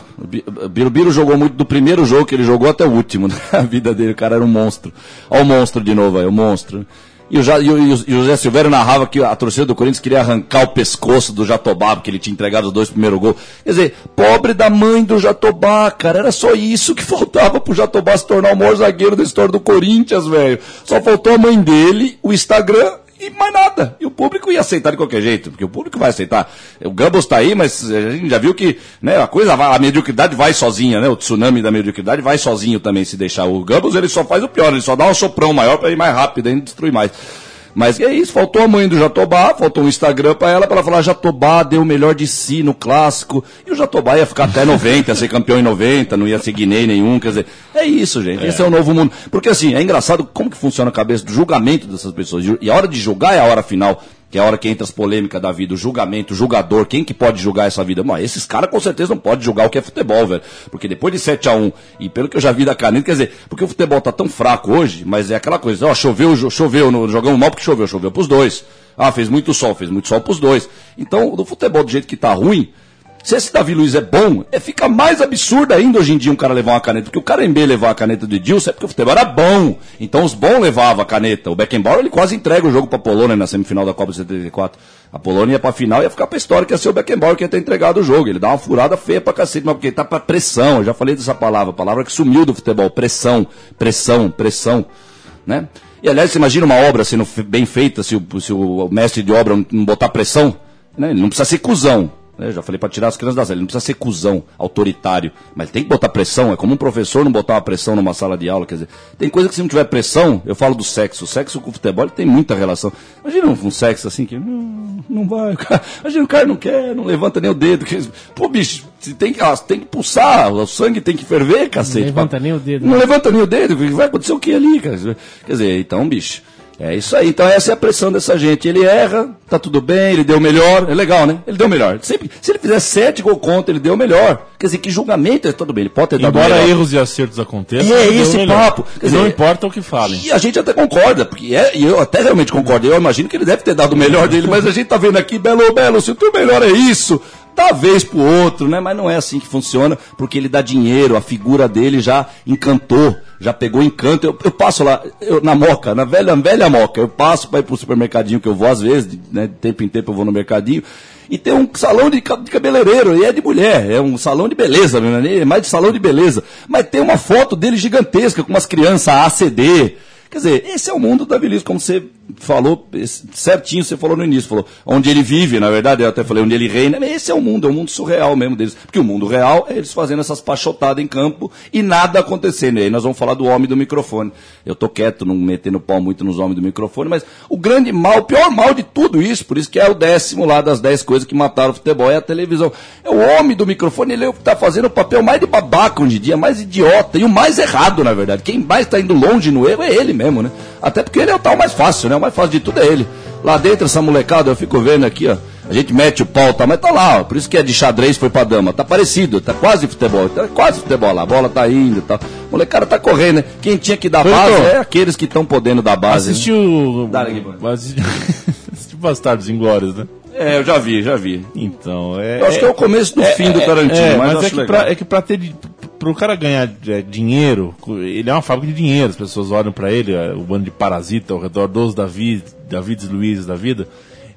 Birubiru jogou muito do primeiro jogo que ele jogou até o último. né? A vida dele, o cara era um monstro. Olha o monstro de novo aí, o monstro. E o, José Silvério narrava que a torcida do Corinthians queria arrancar o pescoço do Jatobá, porque ele tinha entregado os dois primeiros gols. Quer dizer, pobre da mãe do Jatobá, cara. Era só isso que faltava pro Jatobá se tornar o maior zagueiro da história do Corinthians, velho. Só faltou a mãe dele, o Instagram e mais nada. E o público ia aceitar de qualquer jeito, porque o público vai aceitar. O Gambos tá aí, mas a gente já viu que né, a coisa, a mediocridade vai sozinha, né? O tsunami da mediocridade vai sozinho também se deixar. O Gambos ele só faz o pior, ele só dá um soprão maior para ir mais rápido e destruir mais. Mas é isso, faltou a mãe do Jatobá, faltou um Instagram pra ela, pra ela falar Jatobá deu o melhor de si no clássico. E o Jatobá ia ficar até 90, ia ser campeão em 90, não ia ser Guiné nenhum, quer dizer, é isso, gente. Esse é o novo mundo. Porque assim, é engraçado como que funciona a cabeça do julgamento dessas pessoas. E a hora de julgar é a hora final. Que é a hora que entra as polêmicas da vida, o julgamento, o julgador, quem que pode julgar essa vida? Mas esses caras com certeza não podem julgar o que é futebol, velho. Porque depois de 7 a 1 e pelo que eu já vi da caneta, quer dizer, porque o futebol tá tão fraco hoje, mas é aquela coisa, ó, choveu, choveu, no, jogamos mal porque choveu, choveu pros dois. Ah, fez muito sol, fez muito sol pros dois. Então, do futebol do jeito que tá ruim, se esse Davi Luiz é bom, é, fica mais absurdo ainda hoje em dia um cara levar uma caneta. Porque o Carembê levar a caneta do Edilson é porque o futebol era bom. Então os bons levavam a caneta. O Beckenbauer ele quase entrega o jogo pra Polônia na semifinal da Copa de 74. A Polônia ia pra final e ia ficar pra história que ia ser o Beckenbauer que ia ter entregado o jogo. Ele dá uma furada feia pra cacete, mas porque ele tá pra pressão. Eu já falei dessa palavra, palavra que sumiu do futebol. Pressão, pressão, pressão. Né? E aliás, você imagina uma obra sendo bem feita se o, se o mestre de obra não botar pressão? Né? Ele não precisa ser cuzão. Né? Eu já falei para tirar as crianças da sala, ele não precisa ser cuzão, autoritário. Mas tem que botar pressão. É como um professor não botar uma pressão numa sala de aula. Quer dizer, tem coisa que se não tiver pressão, eu falo do sexo. O sexo com o futebol tem muita relação. Imagina um, um sexo assim que não, não vai. o cara- imagina o cara não quer, não levanta nem o dedo. que- Pô, bicho, você tem que, ah, tem que pulsar, o sangue tem que ferver, cacete. levanta nem o dedo. Não levanta nem o dedo, vai acontecer o que ali, cara? Quer dizer, então, bicho, é isso aí. Então essa é a pressão dessa gente. Ele erra, tá tudo bem, ele deu o melhor, é legal, né? Ele deu o melhor. Sempre, se ele fizer sete gol contra, ele deu o melhor. Quer dizer, que julgamento é tudo bem, ele pode ter dado Embora melhor. erros e acertos aconteçam, E é esse papo. Quer não dizer, importa o que falem. E a gente até concorda, porque é, e eu até realmente concordo. Eu imagino que ele deve ter dado o melhor dele, mas a gente tá vendo aqui, Belo, Belo, se o teu melhor é isso, dá vez pro outro, né? Mas não é assim que funciona, porque ele dá dinheiro, a figura dele já encantou, já pegou encanto. Eu, eu passo lá, eu, na Moca, na velha, velha Moca, eu passo para ir pro supermercadinho que eu vou às vezes, né, de tempo em tempo eu vou no mercadinho. E tem um salão de, ca- de cabeleireiro, e é de mulher, é um salão de beleza, né? é mais de salão de beleza. Mas tem uma foto dele gigantesca, com umas crianças ACD. Quer dizer, esse é o mundo da velhice, como você falou, certinho você falou no início, falou, onde ele vive, na verdade, eu até falei onde ele reina, esse é o mundo, é o mundo surreal mesmo deles. Porque o mundo real é eles fazendo essas pachotadas em campo e nada acontecendo. E aí nós vamos falar do homem do microfone. Eu tô quieto, não metendo pau muito nos homens do microfone, mas o grande mal, o pior mal de tudo isso, por isso que é o décimo lá das dez coisas que mataram o futebol, é a televisão. É o homem do microfone, ele é o que tá fazendo o papel mais de babaca hoje em dia, mais idiota e o mais errado, na verdade. Quem mais tá indo longe no erro é ele mesmo, né? Até porque ele é o tal mais fácil, né? O mais fácil de tudo é ele. Lá dentro, essa molecada, eu fico vendo aqui, ó. A gente mete o pau, tá? Mas tá lá, ó. Por isso que é de xadrez foi pra dama. Tá parecido, tá quase futebol. Tá quase futebol lá. A bola tá indo e tal. Molecada tá correndo, né? Quem tinha que dar Foi, base então. é aqueles que estão podendo dar base. né? Assistiu. Dá aqui, mano. Assistiu Bastardos Inglórios, né? É, eu já vi, já vi. Então, é. Eu acho que é o começo do fim do Tarantino, é, mas, mas é que, pra, é que pra ter. Pro cara ganhar é, dinheiro, ele é uma fábrica de dinheiro, as pessoas olham pra ele, é, o bando de parasita ao redor dos Davi, Davids Luiz da vida.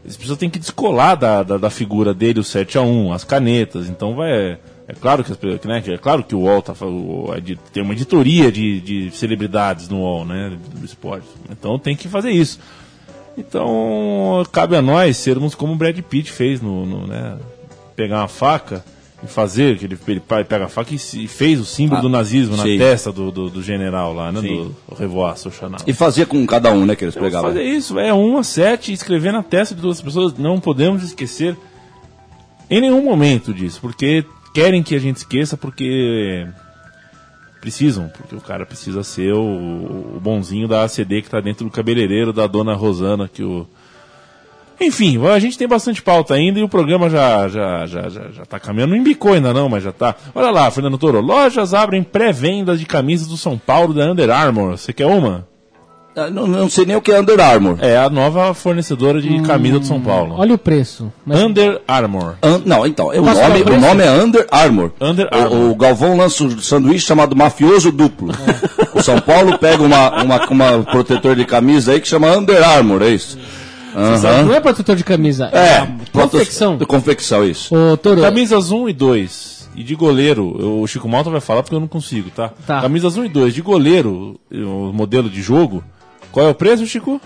As pessoas têm que descolar da, da, da figura dele o 7x1, as canetas. Então vai. É, claro que, as, né, é claro que o UOL tá, o- a tem uma editoria de, de celebridades no UOL, né? Do esporte. Então tem que fazer isso. Então, cabe a nós sermos como o Brad Pitt fez no, no, né, pegar uma faca e fazer, que ele, ele pega a faca e, e fez o símbolo Ah, do nazismo na testa do, do, do general lá, né, Sim. do Revoaço Chanal. E fazia com cada um, né, que eles pegavam. fazer isso, é 1 a 7, escrever na testa de todas as pessoas, não podemos esquecer em nenhum momento disso, porque querem que a gente esqueça, porque precisam, porque o cara precisa ser o, o bonzinho da ACD que tá dentro do cabeleireiro da dona Rosana, que o. Enfim, a gente tem bastante pauta ainda e o programa já, já, já, já, já tá caminhando. Não embicou ainda não, mas já tá. Olha lá, Fernando Toro. Lojas abrem pré-venda de camisas do São Paulo da Under Armour. Você quer uma? Ah, Não, não sei nem o que é Under Armour. É a nova fornecedora de camisa do São Paulo. Olha o preço. Mas Under Armour. An- não, então, o nome, o o nome é Under Armour. Under O- Armour. O, Galvão lança um sanduíche chamado Mafioso Duplo. É. O São Paulo pega uma, uma, uma protetor de camisa aí que chama Under Armour, é isso? Aham. não é protetor de camisa, é, É, confecção. De confecção, isso. Ô, Toro, Camisas 1 e 2. E de goleiro, eu- o Chico Malta vai falar porque eu não consigo, tá? Tá. Camisas 1 e 2. De goleiro, o modelo de jogo. Qual é o preço, Chico?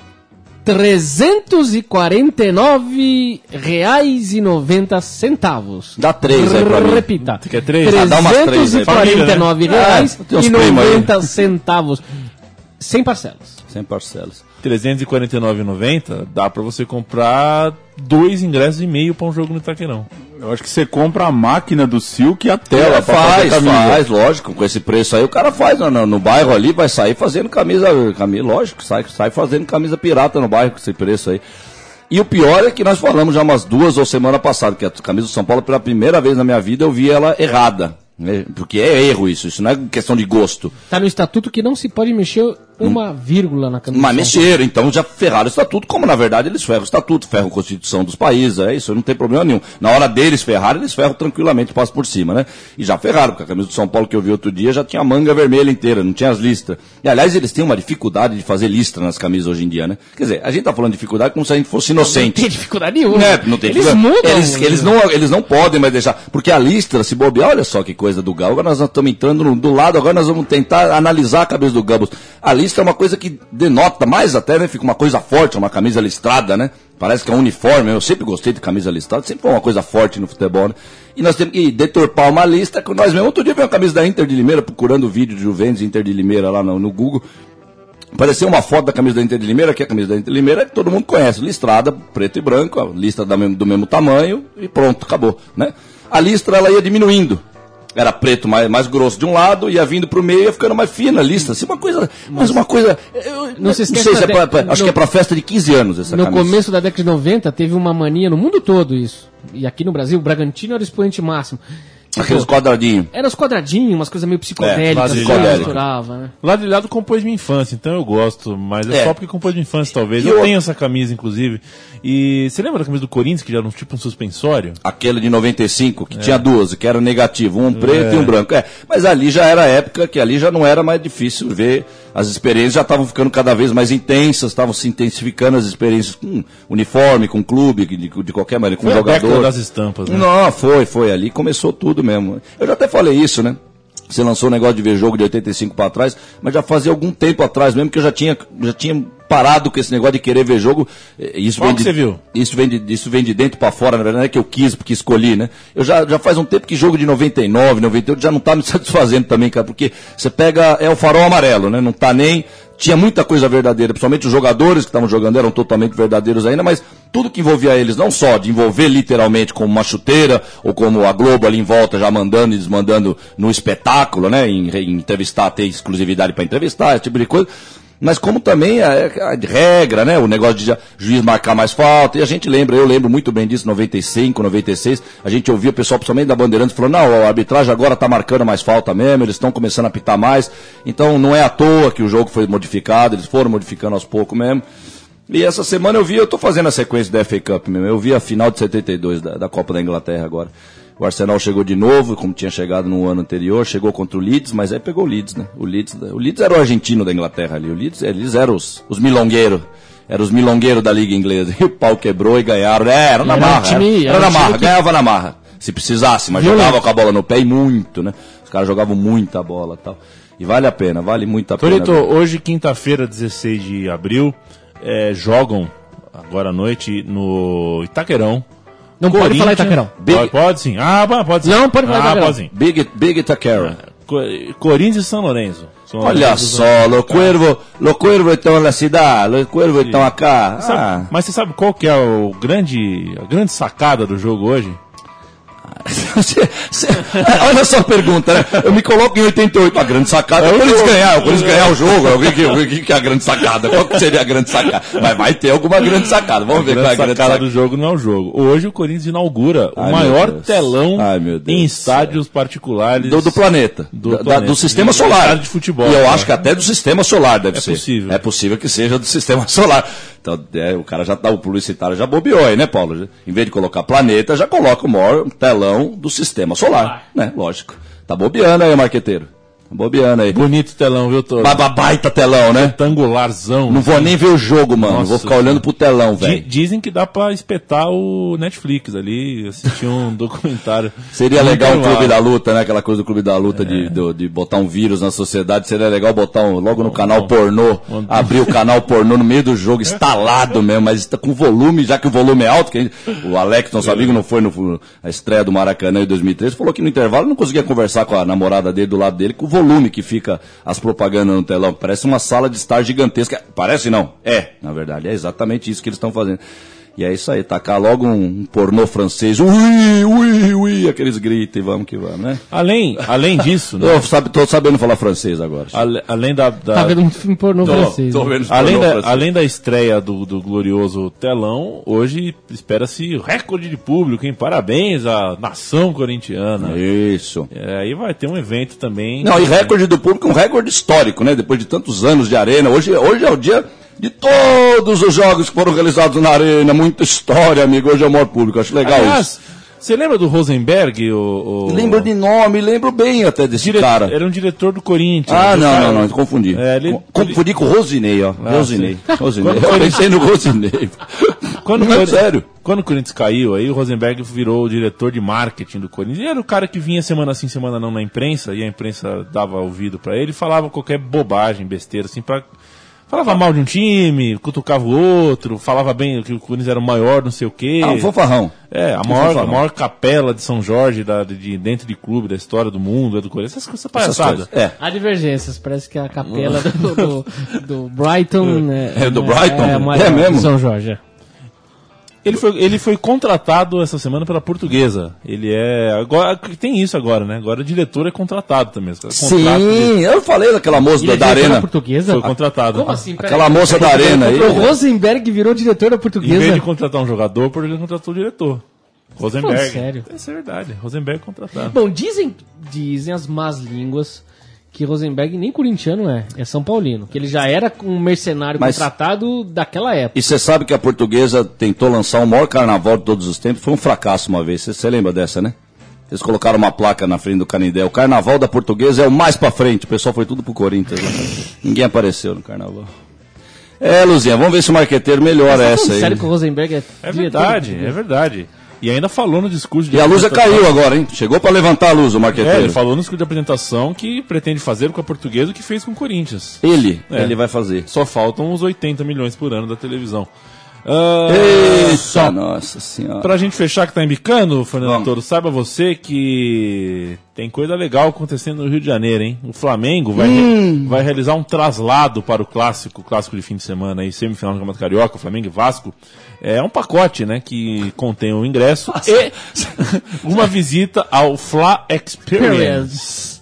349 reais e 90 centavos. Dá três aí pra mim. Repita. Você quer três? Ah, dá umas três aí. 349 Família, né? reais É, tem uns e primos aí. 90 centavos. Sem parcelas. Sem parcelas. 349,90 dá pra você comprar dois ingressos e meio pra um jogo no Itaquerão. Eu acho que você compra a máquina do Silk e a tela fazer faz, faz, lógico, com esse preço aí o cara faz no, no- no bairro ali, vai sair fazendo camisa, camisa, lógico, sai, sai fazendo camisa pirata no bairro com esse preço aí. E o pior é que nós falamos já umas duas ou semana passada, que a camisa do São Paulo, pela primeira vez na minha vida, eu vi ela errada. né? Porque é erro isso, isso não é questão de gosto. Tá no estatuto que não se pode mexer uma vírgula na camisa. Mas mexeram, então já ferraram o estatuto, como na verdade eles ferram o estatuto, ferram a Constituição dos países, é isso, não tem problema nenhum. Na hora deles ferrar, eles ferram tranquilamente, passam por cima, né? E já ferraram, porque a camisa do São Paulo que eu vi outro dia já tinha a manga vermelha inteira, não tinha as listras. E aliás, eles têm uma dificuldade de fazer listra nas camisas hoje em dia, né? Quer dizer, a gente tá falando de dificuldade como se a gente fosse inocente. Não tem dificuldade nenhuma. Né? Não tem Eles dificuldade. mudam. Eles, eles, não, eles não podem mais deixar. Porque a listra, se bobear, olha só que coisa do Gal. Agora nós estamos entrando do lado, agora nós vamos tentar analisar a cabeça do Gambos. A listra é uma coisa que denota mais até, né? Fica uma coisa forte, uma camisa listrada, né? Parece que é um uniforme. Eu sempre gostei de camisa listrada, sempre foi uma coisa forte no futebol, né? E nós temos que deturpar uma lista com nós mesmos. Outro dia veio uma camisa da Inter de Limeira, procurando o vídeo de Juventus Inter de Limeira lá no, no Google. Apareceu uma foto da camisa da Inter de Limeira, que é a camisa da Inter de Limeira, que todo mundo conhece, listrada, preto e branco, a lista da mesmo- do mesmo tamanho, e pronto, acabou, né? A listra, ela ia diminuindo. Era preto mais, mais grosso de um lado, ia vindo pro meio, ia ficando mais fina a lista. Assim, uma coisa, mas uma coisa... eu- Não se esqueça sei se é pra, pra- acho no- que é pra festa de 15 anos essa No camisa. começo da década de 90, teve uma mania no mundo todo isso. E aqui no Brasil, o Bragantino era o expoente máximo. Tipo, Aqueles quadradinhos. Era os quadradinhos, umas coisas meio psicodélicas, É, assim, misturava, né? Ladrilhado compôs minha infância, então eu gosto, mas é, É. só porque compôs minha infância, talvez. E eu eu- tenho essa camisa, inclusive. E você lembra da camisa do Corinthians, que já era um, tipo um suspensório? Aquele de 95, É. que tinha duas, que era negativo, um preto e um branco. É, mas ali já era a época que ali já não era mais difícil ver. As experiências já estavam ficando cada vez mais intensas, estavam se intensificando as experiências com uniforme, com clube, de, de qualquer maneira, com Foi a década jogador. das estampas, né? Não, foi, foi. Ali começou tudo mesmo. Eu já até falei isso, né? Você lançou o negócio de ver jogo de 85 para trás, mas já fazia algum tempo atrás mesmo que eu já tinha, já tinha parado com esse negócio de querer ver jogo. Eh, Isso Qual vem de, você viu? Isso vem, de, isso vem de dentro para fora, na verdade, não é que eu quis, porque escolhi, né? Eu já, já faz um tempo que jogo de 99, 98 já não tá me satisfazendo também, cara, porque você pega, é o farol amarelo, né? Não tá nem. Tinha muita coisa verdadeira, principalmente os jogadores que estavam jogando eram totalmente verdadeiros ainda, mas tudo que envolvia eles, não só de envolver literalmente como uma chuteira, ou como a Globo ali em volta já mandando e desmandando no espetáculo, né? Em, em entrevistar, ter exclusividade para entrevistar, esse tipo de coisa. Mas como também a, a de regra, né? O negócio de juiz marcar mais falta. E a gente lembra, eu lembro muito bem disso, 95, 96. A gente ouvia o pessoal, principalmente da Bandeirantes, falando, não, a arbitragem agora está marcando mais falta mesmo, eles estão começando a apitar mais. Então não é à toa que o jogo foi modificado, eles foram modificando aos poucos mesmo. E essa semana eu vi, eu tô fazendo a sequência da FA Cup mesmo. Eu vi a final de 72 da, da Copa da Inglaterra agora. O Arsenal chegou de novo, como tinha chegado no ano anterior, chegou contra o Leeds, mas aí pegou o Leeds, né? O Leeds, o Leeds era o argentino da Inglaterra ali. O Leeds, eles eram os, os milongueiros. Eram os milongueiros da Liga Inglesa. E o pau quebrou e ganharam. É, era na Era marra. time- era, era era na marra, que- ganhava na marra. Se precisasse, mas jogava com a bola no pé e muito, né? Os caras jogavam muita bola e tal. E vale a pena, vale muito a pena. Torito, hoje, quinta-feira, 16 de abril, é, jogam agora à noite no Itaquerão. Não pode falar Itaquerão. Pode, pode sim. Ah, pode- pode sim. Não, pode falar ah, Itaquerão. pode sim. Big, Big Itaquera. Co- Corinthians e São Lourenço. São Olha Lourenço, só, São- cuervos estão na cidade, los cuervos estão acá. Sabe- Ah, Mas você sabe qual que é o grande, a grande sacada do jogo hoje? Você- você- olha só a pergunta, né? Eu me coloco em 88, a grande sacada é o Corinthians ganhar, o Corinthians ganhar o jogo. O que, que- o é a grande sacada? Qual que seria a grande sacada? Mas vai ter alguma grande sacada. Vamos A ver qual é a grande sacada sacada. do jogo não é o jogo. Hoje o Corinthians inaugura o Ai, meu maior telão Ai, em estádios particulares Do, do planeta. Do Da- planeta. do sistema solar. de futebol, E eu né? acho que até do sistema solar deve É ser. possível. É possível que seja do sistema solar. Então, é, o cara já dá o publicitário, já bobeou aí, né, Paulo? Em vez de colocar planeta, já coloca o maior telão do sistema solar. Né? Lógico. Tá bobeando aí, marqueteiro. Bobeando aí. Bonito telão, viu, Toro? Ba- ba- Baita telão, né? Retangularzão. Não vou nem ver o jogo, mano. Nossa vou ficar olhando pro telão, velho. Dizem que dá pra espetar o Netflix ali, assistir um documentário. Seria No legal o. Clube da Luta, né? Aquela coisa do Clube da Luta É. de, do- de botar um vírus na sociedade. Seria legal botar um, logo no canal pornô, abrir o canal pornô no meio do jogo, instalado mesmo, mas está com volume, já que o volume é alto. Que gente- o Alex, nosso amigo, não foi no, na estreia do Maracanã em 2013, falou que no intervalo não conseguia conversar com a namorada dele do lado dele, com o volume que fica as propagandas no telão. Parece uma sala de estar gigantesca. Parece não? É, na verdade. É exatamente isso que eles estão fazendo. E é isso aí, tacar logo um, pornô francês, ui, ui, ui, aqueles gritos e vamos que vamos, né? Além, além disso, né? Eu sabe, tô sabendo falar francês agora. ale- além da, da- Tá vendo um filme pornô Tô- francês. tô né? vendo além, pornô da, francês. além da estreia do, do glorioso telão, hoje espera-se recorde de público, hein? Parabéns à nação corintiana. Isso. É, aí vai ter um evento também. Não, e recorde do público, um recorde histórico, né? Depois de tantos anos de arena. Hoje, hoje é o dia de todos os jogos que foram realizados na arena. Muita história, amigo. Hoje é o maior público. Acho legal Aliás, isso. você lembra do Rosenberg? O, o- Lembro de nome, lembro bem até desse dire- cara. Era um diretor do Corinthians. Ah, não, cara- não, não, confundi. É, ele- Co- confundi com o Rosinei, ó. Ah, Rosinei. Rosinei. Quando- Eu pensei no Rosinei. Quando, não, é sério. quando o Corinthians caiu, aí o Rosenberg virou o diretor de marketing do Corinthians. E era o cara que vinha semana sim, semana não na imprensa, e a imprensa dava ouvido pra ele e falava qualquer bobagem, besteira, assim, pra. Falava mal de um time, cutucava o outro, falava bem que o Corinthians era o maior, não sei o quê. Ah, um fofarrão. É, a maior, a maior capela de São Jorge, da, de, dentro de clube, da história do mundo, é do Corinthians. Essas coisas Essas palhaçadas. coisas. É. Há divergências, parece que a capela do, do, do Brighton. né, É, do Brighton? É, a maior É mesmo? de São Jorge. É. Ele foi, ele foi contratado essa semana pela portuguesa. Ele é. Agora, tem isso agora, né? Agora o diretor é contratado também. Sim, eu falei daquela moça da, é da arena. portuguesa? Foi contratado. Como assim? Aquela moça da arena aí. O Rosenberg virou diretor da Em vez portuguesa. de contratar um jogador, porque ele contratou o diretor. Rosenberg. falando sério? Isso é verdade. Rosenberg contratado. Bom, dizem, dizem as más línguas que Rosenberg nem corintiano é, é São Paulino. Que ele já era um mercenário Mas- contratado daquela época. E você sabe que a portuguesa tentou lançar o maior carnaval de todos os tempos. Foi um fracasso uma vez. Você- lembra dessa, né? Eles colocaram uma placa na frente do Canindé. O carnaval da portuguesa é o mais pra frente. O pessoal foi tudo pro Corinthians. né? Ninguém apareceu no carnaval. É, Luzinha, vamos ver se o marqueteiro melhora tá essa aí. sério que o Rosenberg é É verdade, da é verdade. E ainda falou no discurso de E a luz apresentação- caiu agora, hein? Chegou pra levantar a luz o É, marqueteiro. ele falou no discurso de apresentação que pretende fazer com a portuguesa o que fez com o Corinthians. Ele, É. ele vai fazer. Só faltam uns 80 milhões por ano da televisão. Ah, Eita, nossa senhora. Pra gente fechar que tá embicando, Fernando Vamos. Toro, saiba você que tem coisa legal acontecendo no Rio de Janeiro, hein? O Flamengo vai, Hum. vai realizar um traslado para o clássico, clássico de fim de semana aí, semifinal do Campeonato Carioca, Flamengo e Vasco. É um pacote, né, que contém o ingresso e uma visita ao Fla Experience.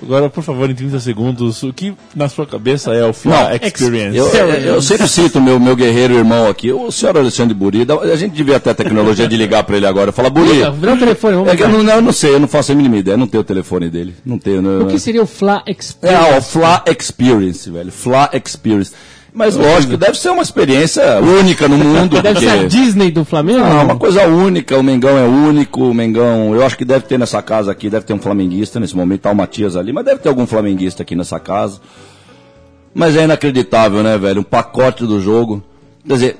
Agora, por favor, em 30 segundos, o que na sua cabeça é o Fla Não, Experience? Eu, eu- eu sempre cito meu, meu guerreiro irmão aqui, o senhor Alexandre Buri. A gente devia ter a tecnologia de ligar pra ele agora. Fala, Buri. Liga, Dá o telefone, vamos É que eu não, eu não sei, eu não faço a mínima ideia, não tenho o telefone dele. Não tenho. Não, O que seria o Fla É, Experience? ó, Fla Experience, velho. Fla Experience. Mas lógico, deve ser uma experiência única no mundo. Deve ser a porque- Disney do Flamengo? Não, uma coisa única, o Mengão é único, o Mengão, eu acho que deve ter nessa casa aqui, deve ter um flamenguista nesse momento, tá o Matias ali, mas deve ter algum flamenguista aqui nessa casa. Mas é inacreditável, né, velho? Um pacote do jogo. Quer dizer,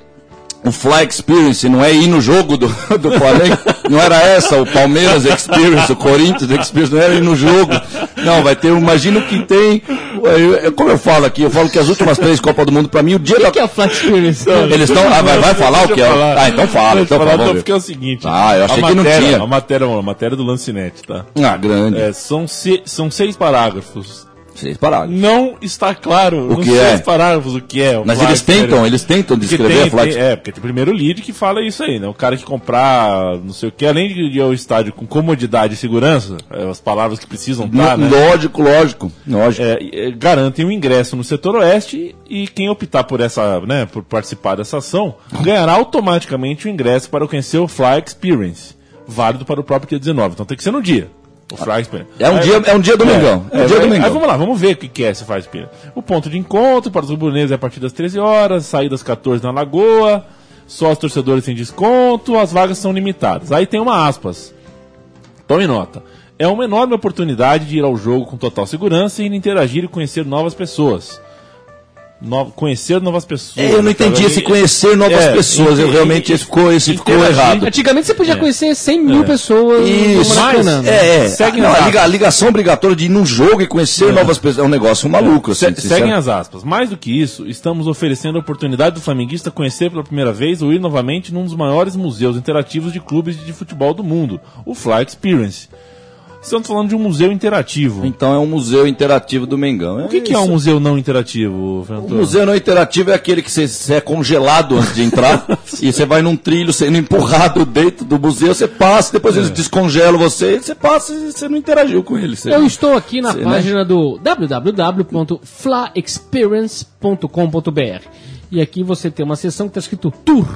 o Fly Experience não é ir no jogo do, do Flamengo, não era essa, o Palmeiras Experience, o Corinthians Experience, não era ir no jogo. Não, vai ter, imagina o que tem. Como eu falo aqui, eu falo que as últimas três Copas do Mundo, pra mim, o dia O da. que é o Fla Experience? Eles estão. Ah, vai, vai falar o que é? Ah, então fala, então falar, fala. porque é o seguinte. Ah, eu achei a que não matéria, tinha. A matéria, a matéria do Lancinete, tá? Ah, grande. É, são, se- são seis parágrafos. Seis parágrafos. Não está claro O que seis é? parágrafos o que é. Mas eles tentam, eles tentam descrever tem- a flag tem- É, porque tem o primeiro lead que fala isso aí, né? O cara que comprar, não sei o que, além de ir ao estádio com comodidade e segurança, é, as palavras que precisam estar, né? Lógico, lógico, lógico. É, é, garantem o ingresso no setor oeste e quem optar por essa, né, por participar dessa ação, ganhará automaticamente o ingresso para conhecer o Fly Experience, válido para o próprio dia 19. Então tem que ser no dia. O Experience. É um Aí- dia, é um dia domingão. É, um dia aí- domingão. Aí vamos lá, vamos ver o que que é esse Experience. O ponto de encontro para os rubro-negros é a partir das 13 horas, saída às 14 na Lagoa, só os torcedores têm desconto, as vagas são limitadas. Aí tem uma aspas. Tome nota. É uma enorme oportunidade de ir ao jogo com total segurança e interagir e conhecer novas pessoas. No- conhecer novas pessoas. É, eu não entendi esse conhecer novas É, pessoas. Eu ente- realmente esse ficou, esse ficou errado. Antigamente você podia conhecer 100 mil pessoas Isso, mas, é, é. Segue não, a, liga- a ligação obrigatória de ir num jogo e conhecer novas pessoas é um negócio maluco. Assim, Se- seguem as aspas. Mais do que isso, estamos oferecendo a oportunidade do flamenguista conhecer pela primeira vez ou ir novamente num dos maiores museus interativos de clubes de futebol do mundo, o Fly Experience. Estamos falando de um museu interativo. Então é um museu interativo do Mengão. O que, que é um museu não interativo, O Fernando? museu não interativo é aquele que você, você é congelado antes de entrar e você vai num trilho sendo empurrado dentro do museu, você passa, depois É. eles descongelam você e você passa e você não interagiu com eles. Você Eu estou aqui na né? página do www.flaexperience.com.br e aqui você tem uma seção que está escrito Tour.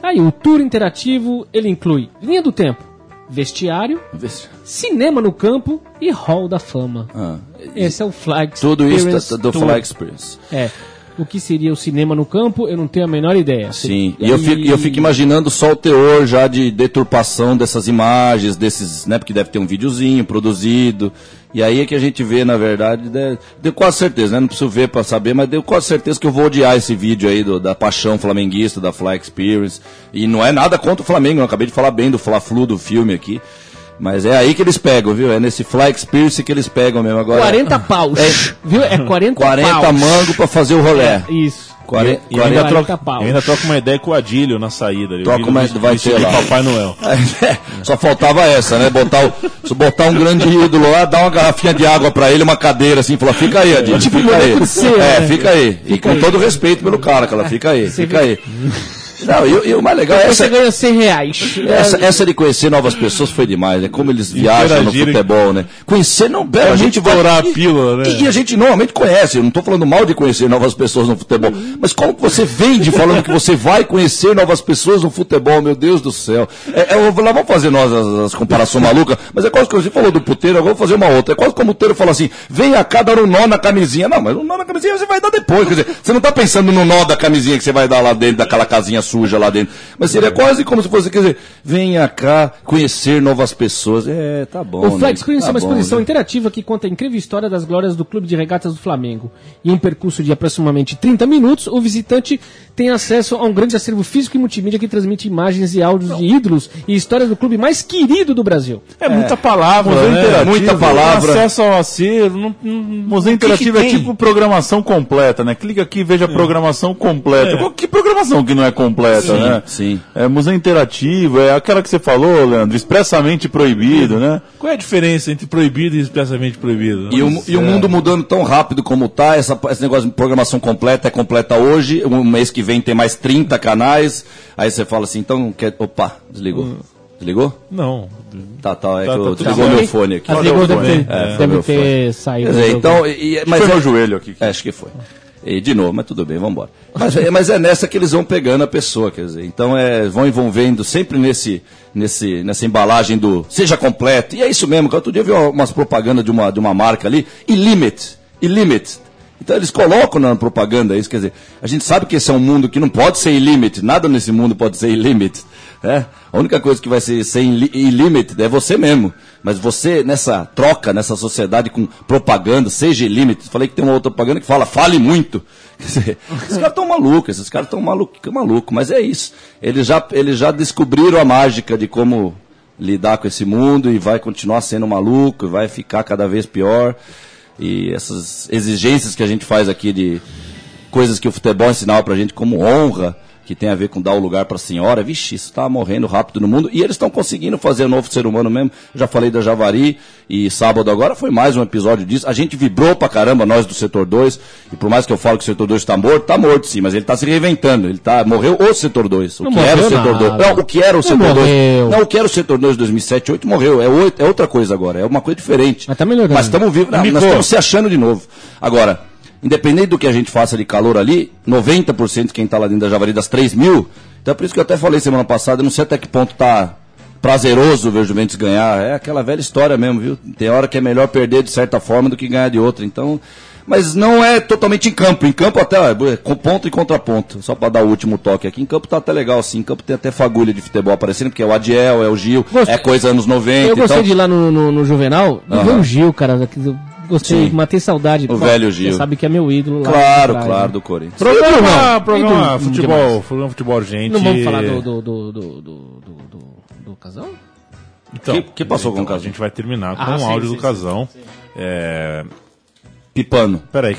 Aí, o tour interativo, ele inclui linha do tempo, vestiário, se- cinema no campo e hall da fama. Ah, Esse é o Flag tudo isso Experience do Tour. Fly Experience. É. O que seria o cinema no campo, eu não tenho a menor ideia. Sim, e eu fico, eu fico imaginando só o teor já de deturpação dessas imagens, desses, né? Porque deve ter um videozinho produzido. E aí é que a gente vê, na verdade, de, deu quase certeza, né? Não preciso ver pra saber, mas deu quase certeza que eu vou odiar esse vídeo aí do- da paixão flamenguista, da Fly Experience. E não é nada contra o Flamengo, eu acabei de falar bem do Fla-Flu do filme aqui. Mas é aí que eles pegam, viu? É nesse Fly Experience que eles pegam mesmo agora. 40 paus. Viu? É 40, 40 paus. mango pra fazer o rolê. É, isso. Quare- E ainda, 40 troca, pau. e ainda troca uma ideia com o Adílio na saída. ali. O Troca Adílio uma- vai ter lá. Papai Noel. É, Só faltava essa, né? Botar, o, se botar um grande ídolo lá, dar uma garrafinha de água pra ele, uma cadeira assim, falar, fica aí, Adilho, Tipo fica aí. cera, É, né? fica aí. E com todo respeito pelo cara, que ela fica aí, fica aí. Não, e, e o mais legal é Você essa, ganha 100 reais. essa, essa de conhecer novas pessoas foi demais, né? Como eles viajam no futebol, né? Conhecer não pera, É a gente vai a e- pílula, né? E, e a gente normalmente conhece, eu não estou falando mal de conhecer novas pessoas no futebol, mas como que você vende falando que você vai conhecer novas pessoas no futebol, meu Deus do céu. É, é, lá vamos fazer nós as, as comparações malucas, mas é quase que você falou do puteiro, agora eu vou fazer uma outra. É quase como o puteiro fala assim, vem cá dar um nó na camisinha. Não, mas um nó na camisinha você vai dar depois, quer dizer, você não está pensando no nó da camisinha que você vai dar lá dentro, daquela casinha suja lá dentro. Mas seria quase como se fosse, quer dizer, venha cá conhecer novas pessoas. É, tá bom. O Flag né? Experience Tá é uma exposição né? interativa que conta a incrível história das glórias do Clube de Regatas do Flamengo. Em um percurso de aproximadamente 30 minutos, o visitante tem acesso a um grande acervo físico e multimídia que transmite imagens e áudios de ídolos e histórias do clube mais querido do Brasil. É muita palavra, Museu né? interativo, muita palavra. Acesso ao acervo. Não, não, Museu o que que interativo é tipo programação completa, né? Clica aqui e veja a programação completa. Qual- Que programação que não é completa, Sim, né? sim. É museu interativo, é aquela que você falou, Leandro, expressamente proibido, né? Qual é a diferença entre proibido e expressamente proibido? E o, e o mundo mudando tão rápido como tá, essa, esse negócio de programação completa é completa hoje, um mês que vem tem mais 30 canais, aí você fala assim, então, quer, opa, desligou. Desligou? Não. Tá, tá, é Tá, que tá eu tudo desligou meu fone aqui. Desligou deve fone. ter, É, deve ter saído. Dizer, então, e- mas Foi é- meu joelho aqui. É, acho que foi. E de novo, mas tudo bem, vamos embora. Mas, é- mas é nessa que eles vão pegando a pessoa, quer dizer. Então é, vão envolvendo sempre nesse, nesse, nessa embalagem do seja completo. E é isso mesmo, que outro dia eu vi uma- umas propagandas de uma, de uma marca ali, e limit, e limit. Então eles colocam na propaganda isso, quer dizer, a gente sabe que esse é um mundo que não pode ser illimit, nada nesse mundo pode ser illimit. É? A única coisa que vai ser, ser ili- illimit é você mesmo. Mas você, nessa troca, nessa sociedade com propaganda, seja illimit, falei que tem uma outra propaganda que fala, fale muito. Quer dizer, esses caras estão malucos, esses caras estão malucos, maluco, mas é isso. Eles já, eles já descobriram a mágica de como lidar com esse mundo e vai continuar sendo maluco, vai ficar cada vez pior. E essas exigências que a gente faz aqui de coisas que o futebol ensinava pra gente como honra, que tem a ver com dar o lugar para a senhora. Vixe, isso está morrendo rápido no mundo. E eles estão conseguindo fazer um novo ser humano mesmo. Já falei da Javari e sábado agora foi mais um episódio disso. A gente vibrou pra caramba, nós do setor 2. E por mais que eu falo que o setor 2 está morto, está morto sim, mas ele está se reinventando. Ele tá, morreu o setor 2. O Não que era o setor 2. nada. Não, o que era o setor 2. morreu. Não, o que era o setor 2 de 2007, 2008 morreu. É, é outra coisa agora. É uma coisa diferente. Mas tá melhorando. Mas estamos vivos. não. Nós estamos se achando de novo. Agora, independente do que a gente faça de calor ali, 90% de quem está lá dentro da Javari das 3 mil. Então é por isso que eu até falei semana passada, eu não sei até que ponto tá prazeroso ver o Juventus ganhar. É aquela velha história mesmo, viu? Tem hora que é melhor perder de certa forma do que ganhar de outra. Então. Mas não é totalmente em campo. Em campo até é com ponto e contraponto. Só para dar o último toque aqui. Em campo tá até legal, assim. Em campo tem até fagulha de futebol aparecendo, porque é o Adiel, é o Gil, é coisa anos 90. Eu gostei então... de ir lá no, no, no Juvenal e ver Aham. o Gil, cara. Gostei, Sim. matei saudade. O velho Gil. Você sabe que é meu ídolo lá. Claro, atrás, claro, né? do Corinthians. Programa, programa não, futebol, demais. programa futebol urgente. Não vamos falar do, do, do, do, do, do, do- do casal? Então, Que- que passou com o então, Casão? A gente vai terminar com Ah, o sim, áudio sim, do sim, Casão. É, Pipano. Peraí,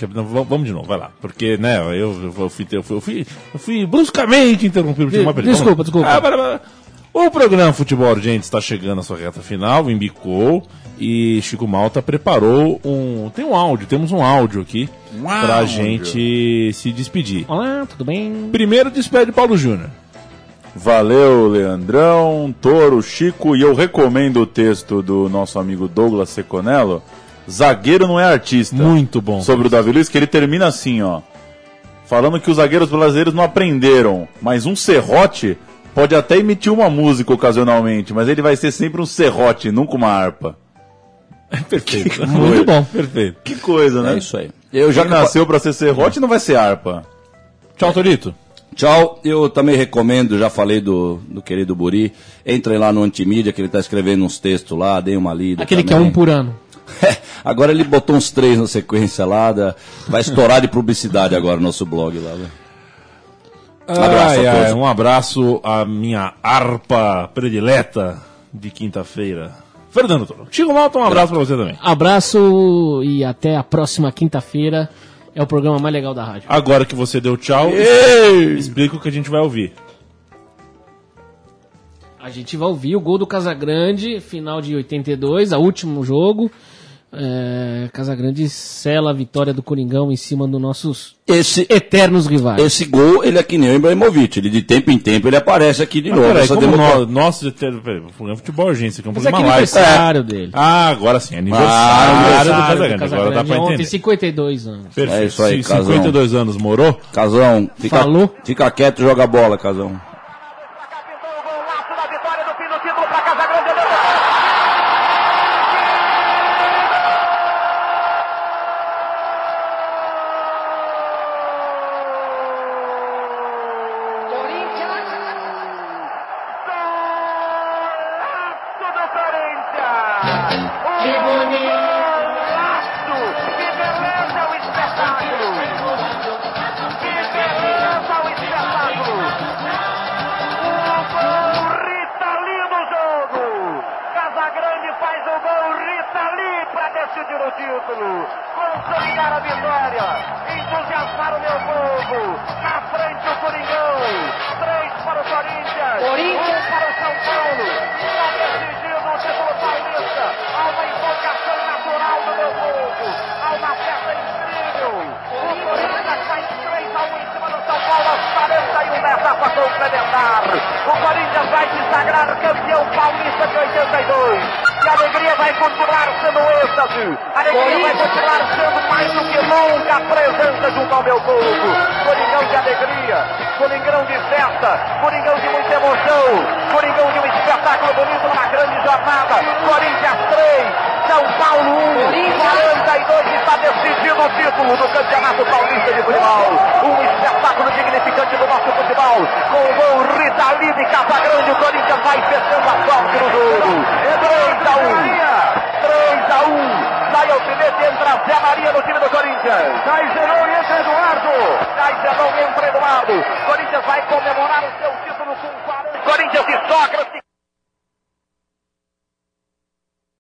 vamos de novo, vai lá. Porque, né, eu, eu, fui, eu, fui, eu, fui, eu fui bruscamente interrompido. De- peraí, desculpa, desculpa. Ah, pera, pera. O programa Futebol Urgente está chegando à sua reta final, embicou. E Chico Malta preparou um. Tem um áudio, temos um áudio aqui pra áudio. gente se despedir. Olá, tudo bem? Primeiro despede Paulo Júnior. Valeu, Leandrão, Toro, Chico, e eu recomendo o texto do nosso amigo Douglas Seconello. Zagueiro não é artista. Muito bom. Sobre o Davi Luiz, que ele termina assim, ó. Falando que os zagueiros brasileiros não aprenderam, mas um serrote pode até emitir uma música ocasionalmente, mas ele vai ser sempre um serrote, nunca uma harpa. Perfeito. Muito bom. Perfeito. Que coisa, né? É isso aí. Eu já Já nasceu pra ser serrote não vai ser harpa. Tchau, Torito. Tchau, eu também recomendo, já falei do, do querido Buri, entrem lá no Antimídia, que ele está escrevendo uns textos lá, deem uma lida. Aquele que é também. um por ano. agora ele botou uns três na sequência lá, da- vai estourar de publicidade agora o nosso blog lá. né? Abraço Ai, a ai, todos. um abraço à minha harpa predileta de quinta-feira. Fernando Toro. Chico Malta, um abraço pra você também. Abraço e até a próxima quinta-feira. É o programa mais legal da rádio. Agora que você deu tchau, explica o que a gente vai ouvir. A gente vai ouvir o gol do Casagrande, final de 82, a último jogo. É, Casagrande sela a vitória do Coringão em cima dos nossos Esse, eternos rivais. esse gol, ele é que nem o Ibrahimovic, ele de tempo em tempo ele aparece aqui de Mas novo. peraí, Essa como democra- nós, nosso peraí, peraí, o programa Futebol Urgência, que é um Mas é aniversário dele. Ah, agora sim, Ah, aniversário, do Aniversário Casagrande. Agora dá pra ontem, entender. 52 anos. Perfeito. É isso aí, Casão. 52 anos morou, Casão, fica, Falou? fica quieto e joga bola, Casão. Golaço da vitória do fim do título para Casagrande. Golaço do Corinthians! Que bonito! Que beleza o espetáculo! Que beleza o espetáculo! O gol Rita Lee no jogo. Casagrande faz o gol Rita Lee para decidir o título. Consolidar a vitória. Entusiasmar o meu povo. Na frente o Coringão. Três para o Corinthians. Um para o São Paulo. Está decidido paulista. Há uma empolgação natural do meu povo. Há uma festa incrível. O Corinthians faz 3 a 1 em cima do São Paulo aos 41 da etapa complementar. O Corinthians vai se sagrar campeão paulista de 82. E a alegria vai continuar sendo êxtase. A alegria vai continuar sendo mais do que nunca a presença junto ao meu povo. Coringão de alegria, Coringão de festa, Coringão muita emoção, Coringão de um espetáculo bonito, uma grande jornada. Corinthians 3, São Paulo 1, 42 está decidido o título do Campeonato Paulista de Futebol. Um espetáculo dignificante do nosso futebol. Com o gol Rita Lee de Casagrande, o Corinthians vai fechando a sorte no jogo. 3 a 1. 3 a 1. Sai alfinete, entra Zé Maria no time do Corinthians. Sai Zenon e entra Eduardo. Sai Zenon e entra Eduardo. Corinthians vai comemorar o seu título com 40. Corinthians e Sócrates